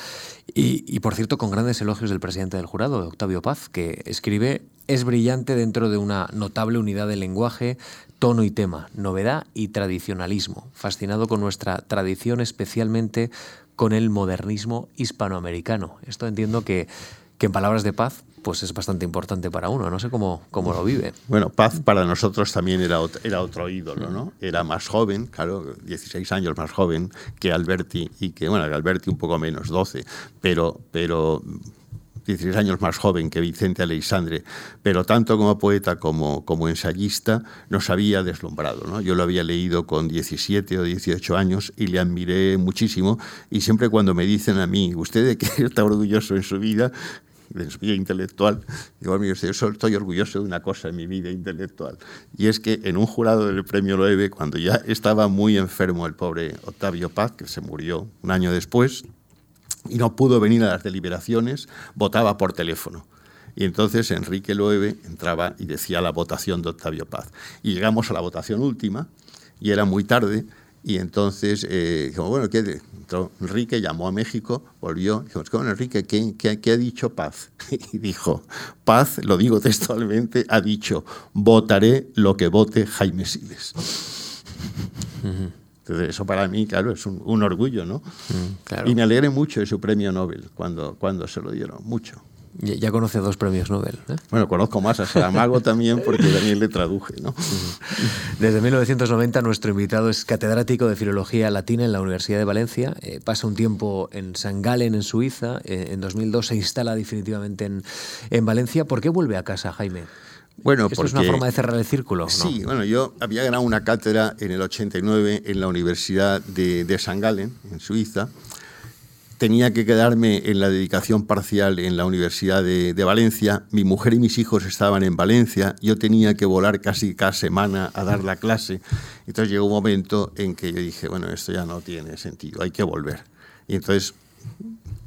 y, y por cierto con grandes elogios del presidente del jurado, Octavio Paz, que escribe es brillante dentro de una notable unidad de lenguaje, tono y tema, novedad y tradicionalismo, fascinado con nuestra tradición, especialmente con el modernismo hispanoamericano. Esto entiendo que, que en palabras de Paz pues es bastante importante para uno. No sé cómo, cómo lo vive. Bueno, Paz para nosotros también era, era otro ídolo, ¿no? Era más joven, claro, 16 años más joven que Alberti y que, bueno, que Alberti un poco menos, 12, pero, pero 16 años más joven que Vicente Aleixandre, pero tanto como poeta como, como ensayista nos había deslumbrado. Yo lo había leído con 17 o 18 años y le admiré muchísimo y siempre cuando me dicen a mí, ¿usted de qué está orgulloso en su vida? de su vida intelectual, digo, yo estoy orgulloso de una cosa en mi vida intelectual, y es que en un jurado del premio Loewe, cuando ya estaba muy enfermo el pobre Octavio Paz, que se murió un año después, y no pudo venir a las deliberaciones, votaba por teléfono. Y entonces Enrique Loewe entraba y decía la votación de Octavio Paz. Y llegamos a la votación última, y era muy tarde, y entonces, eh, bueno, ¿qué? Enrique llamó a México, volvió, dijimos, bueno, Enrique, ¿qué, qué, ha dicho Paz? Y dijo, Paz, lo digo textualmente, ha dicho, votaré lo que vote Jaime Siles. Entonces, eso para mí, claro, es un, orgullo, ¿no? Mm, y me alegré mucho de su premio Nobel cuando, cuando se lo dieron, mucho. Ya conoce dos premios Nobel. ¿eh? Bueno, conozco más a Saramago también porque también le traduje. ¿no? Desde 1990 nuestro invitado es catedrático de Filología Latina en la Universidad de Valencia. Eh, pasa un tiempo en San Galen, en Suiza. Eh, en 2002 se instala definitivamente en, en Valencia. ¿Por qué vuelve a casa, Jaime? Bueno, Esto es una forma de cerrar el círculo. Sí, bueno, yo había ganado una cátedra en el 89 en la Universidad de, de San Galen, en Suiza tenía que quedarme en la dedicación parcial en la Universidad de, Valencia. Mi mujer y mis hijos estaban en Valencia. Yo tenía que volar casi cada semana a dar la clase. Entonces llegó un momento en que yo dije, bueno, esto ya no tiene sentido, hay que volver. Y entonces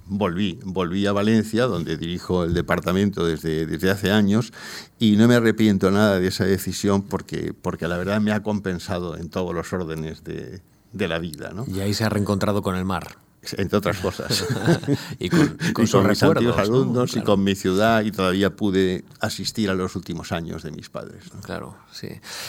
volví, volví a Valencia, donde dirijo el departamento desde, desde hace años, y no me arrepiento nada de esa decisión porque, porque la verdad me ha compensado en todos los órdenes de, de la vida. ¿no? Y ahí se ha reencontrado con el mar entre otras cosas. y con, mis antiguos alumnos y con mi ciudad y todavía pude asistir a los últimos años de mis padres. Claro, sí.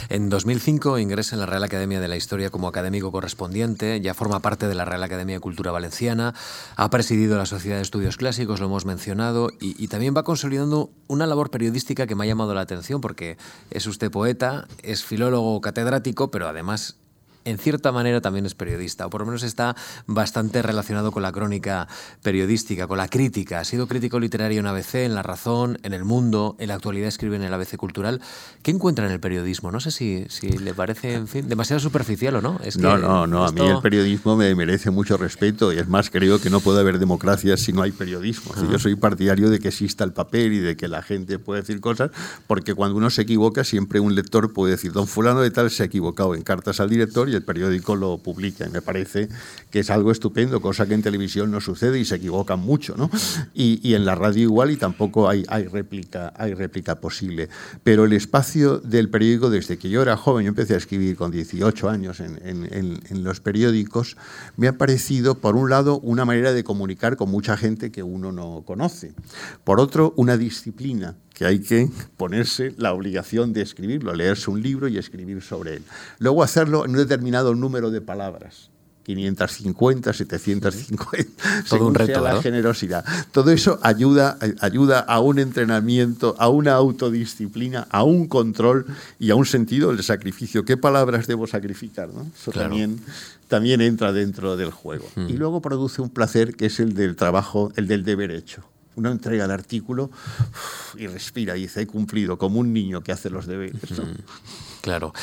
En 2005 ingresa en la Real Academia de la Historia como académico correspondiente, ya forma parte de la Real Academia de Cultura Valenciana, ha presidido la Sociedad de Estudios Clásicos, lo hemos mencionado, y, y también va consolidando una labor periodística que me ha llamado la atención porque es usted poeta, es filólogo catedrático, pero además en cierta manera también es periodista, o por lo menos está bastante relacionado con la crónica periodística, con la crítica. Ha sido crítico literario en ABC, en La Razón, en El Mundo, en la actualidad escribe en el ABC Cultural. ¿Qué encuentra en el periodismo? No sé si, si le parece, en fin, demasiado superficial o no. Es no, no, no. A mí el periodismo me merece mucho respeto y es más, creo que no puede haber democracia si no hay periodismo. Yo soy partidario de que exista el papel y de que la gente puede decir cosas, porque cuando uno se equivoca, siempre un lector puede decir, don fulano de tal se ha equivocado en cartas al director y el periódico lo publica. Y me parece que es algo estupendo, cosa que en televisión no sucede y se equivocan mucho, ¿no? Y, y en la radio igual y tampoco hay, hay, réplica, hay réplica posible. Pero el espacio del periódico, desde que yo era joven, yo empecé a escribir con 18 años en, en, en los periódicos, me ha parecido, por un lado, una manera de comunicar con mucha gente que uno no conoce. Por otro, una disciplina que hay que ponerse la obligación de escribirlo, leerse un libro y escribir sobre él. Luego hacerlo en un determinado número de palabras. 550, 750, todo un reto, la generosidad. Todo eso ayuda, ayuda a un entrenamiento, a una autodisciplina, a un control y a un sentido del sacrificio. ¿Qué palabras debo sacrificar? Eso también, también entra dentro del juego. Mm. Y luego produce un placer que es el del trabajo, el del deber hecho uno entrega el artículo y respira y dice, he cumplido, como un niño que hace los deberes. Claro.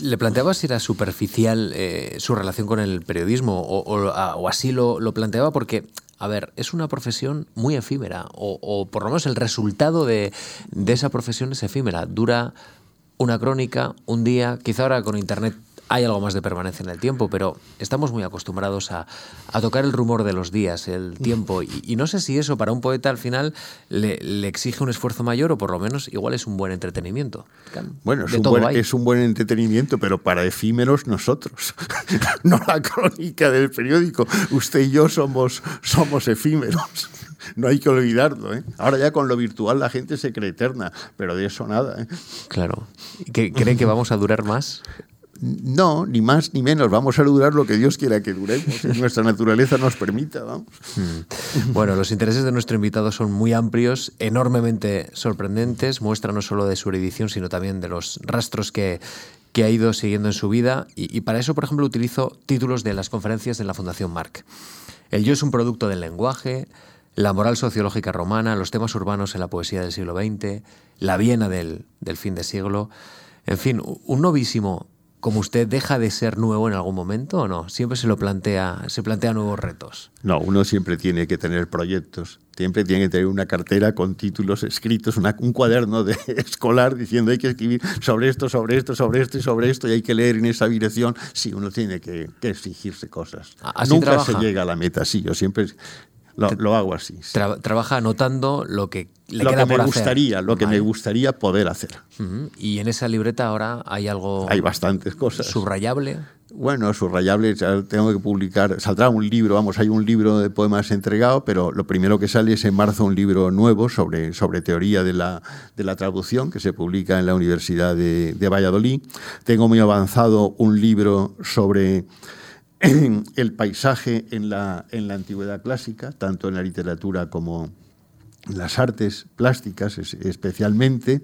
¿Le planteaba si era superficial eh, su relación con el periodismo o, así lo, planteaba? Porque, a ver, es una profesión muy efímera o, por lo menos el resultado de, de esa profesión es efímera. Dura una crónica, un día, quizá ahora con Internet hay algo más de permanencia en el tiempo, pero estamos muy acostumbrados a, tocar el rumor de los días, el tiempo, y, no sé si eso para un poeta al final le, exige un esfuerzo mayor o por lo menos igual es un buen entretenimiento. Bueno, es, un buen, es un, buen, entretenimiento, pero para efímeros nosotros, no la crónica del periódico. Usted y yo somos, somos efímeros. No hay que olvidarlo. ¿eh? Ahora ya con lo virtual la gente se cree eterna, pero de eso nada. ¿eh? Claro. ¿Creen que vamos a durar más? No, ni más ni menos. Vamos a durar lo que Dios quiera que duremos. nuestra naturaleza nos permita. Vamos. Hmm. Bueno, los intereses de nuestro invitado son muy amplios, enormemente sorprendentes. Muestra no solo de su erudición, sino también de los rastros que, que ha ido siguiendo en su vida. Y, y para eso, por ejemplo, utilizo títulos de las conferencias de la Fundación Marc. El yo es un producto del lenguaje, la moral sociológica romana, los temas urbanos en la poesía del siglo XX, la Viena del, del fin de siglo. En fin, un novísimo como usted deja de ser nuevo en algún momento o no? Siempre se lo plantea, se plantea nuevos retos. No, uno siempre tiene que tener proyectos, siempre tiene que tener una cartera con títulos escritos, un cuaderno de escolar diciendo hay que escribir sobre esto, sobre esto, sobre esto y sobre esto y hay que leer en esa dirección. Sí, uno tiene que, exigirse cosas. Nunca se llega a la meta, sí, yo siempre lo, hago así. trabaja anotando lo que le lo queda que me gustaría, Lo que me gustaría poder hacer. Y en esa libreta ahora hay algo. Hay bastantes cosas. ¿Subrayable? Bueno, subrayable, tengo que publicar, saldrá un libro, vamos, hay un libro de poemas entregado, pero lo primero que sale es en marzo un libro nuevo sobre, sobre teoría de la, de la traducción que se publica en la Universidad de, de Valladolid. Tengo muy avanzado un libro sobre el paisaje en la, en la antigüedad clásica, tanto en la literatura como en las artes plásticas especialmente,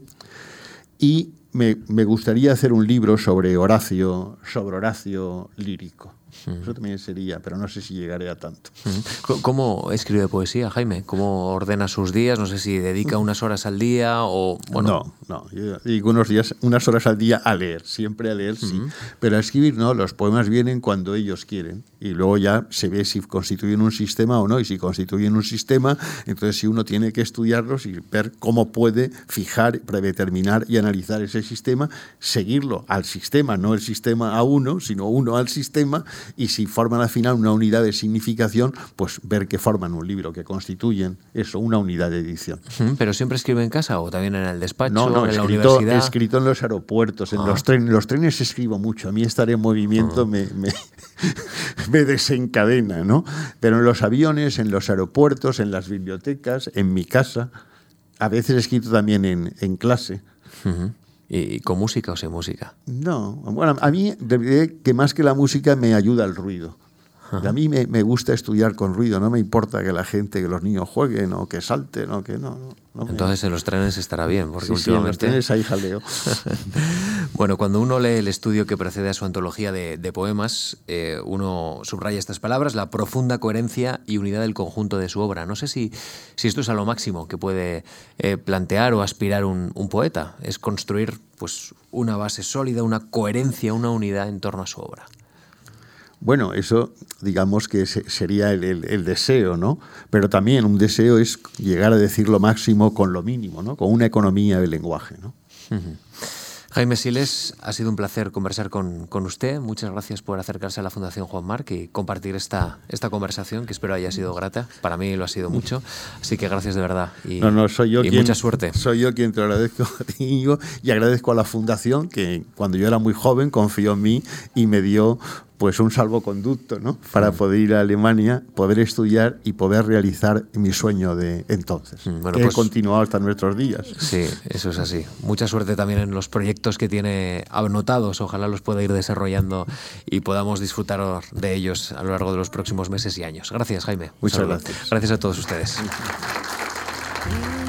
y me, me gustaría hacer un libro sobre Horacio, sobre Horacio lírico. Eso también sería, pero no sé si llegaré a tanto. ¿Cómo escribe poesía, Jaime? ¿Cómo ordena sus días? No sé si dedica unas horas al día o... Bueno. No, no, yo digo unos días, unas horas al día a leer, siempre a leer, sí. Pero a escribir no, los poemas vienen cuando ellos quieren y luego ya se ve si constituyen un sistema o no. Y si constituyen un sistema, entonces si uno tiene que estudiarlos y ver cómo puede fijar, predeterminar y analizar ese sistema, seguirlo al sistema, no el sistema a uno, sino uno al sistema y si forman al final una unidad de significación, pues ver que forman un libro, que constituyen eso, una unidad de edición. ¿Pero siempre escribe en casa o también en el despacho, no, no, en escrito, la universidad? escrito en los aeropuertos, en los ah. trenes. Los trenes escribo mucho. A mí estar en movimiento ah. me, me, desencadena, ¿no? Pero en los aviones, en los aeropuertos, en las bibliotecas, en mi casa, a veces he escrito también en, en clase. ¿Y con música o sin música? No, bueno, a mí que más que la música me ayuda el ruido. A mí me, me, gusta estudiar con ruido, no me importa que la gente, que los niños jueguen o que salten o que no. no, Entonces en los trenes estará bien, porque sí, últimamente... Sí, en los trenes hay jaleo. bueno, cuando uno lee el estudio que precede a su antología de, de poemas, eh, uno subraya estas palabras, la profunda coherencia y unidad del conjunto de su obra. No sé si, si esto es a lo máximo que puede eh, plantear o aspirar un, un poeta, es construir pues, una base sólida, una coherencia, una unidad en torno a su obra. Bueno, eso digamos que sería el, el, el, deseo, ¿no? Pero también un deseo es llegar a decir lo máximo con lo mínimo, ¿no? Con una economía del lenguaje, ¿no? Uh -huh. Jaime Siles, ha sido un placer conversar con, con, usted. Muchas gracias por acercarse a la Fundación Juan Marc y compartir esta, esta conversación, que espero haya sido grata. Para mí lo ha sido mucho. Así que gracias de verdad. Y, no, no, soy yo y quien, mucha suerte. Soy yo quien te agradezco a ti, y agradezco a la Fundación que cuando yo era muy joven confió en mí y me dio pues un salvoconducto, ¿no? Para poder ir a Alemania, poder estudiar y poder realizar mi sueño de entonces, bueno, que pues, he continuado hasta nuestros días. Sí, eso es así. Mucha suerte también en los proyectos que tiene anotados. Ojalá los pueda ir desarrollando y podamos disfrutar de ellos a lo largo de los próximos meses y años. Gracias, Jaime. Muchas gracias. Gracias a todos ustedes.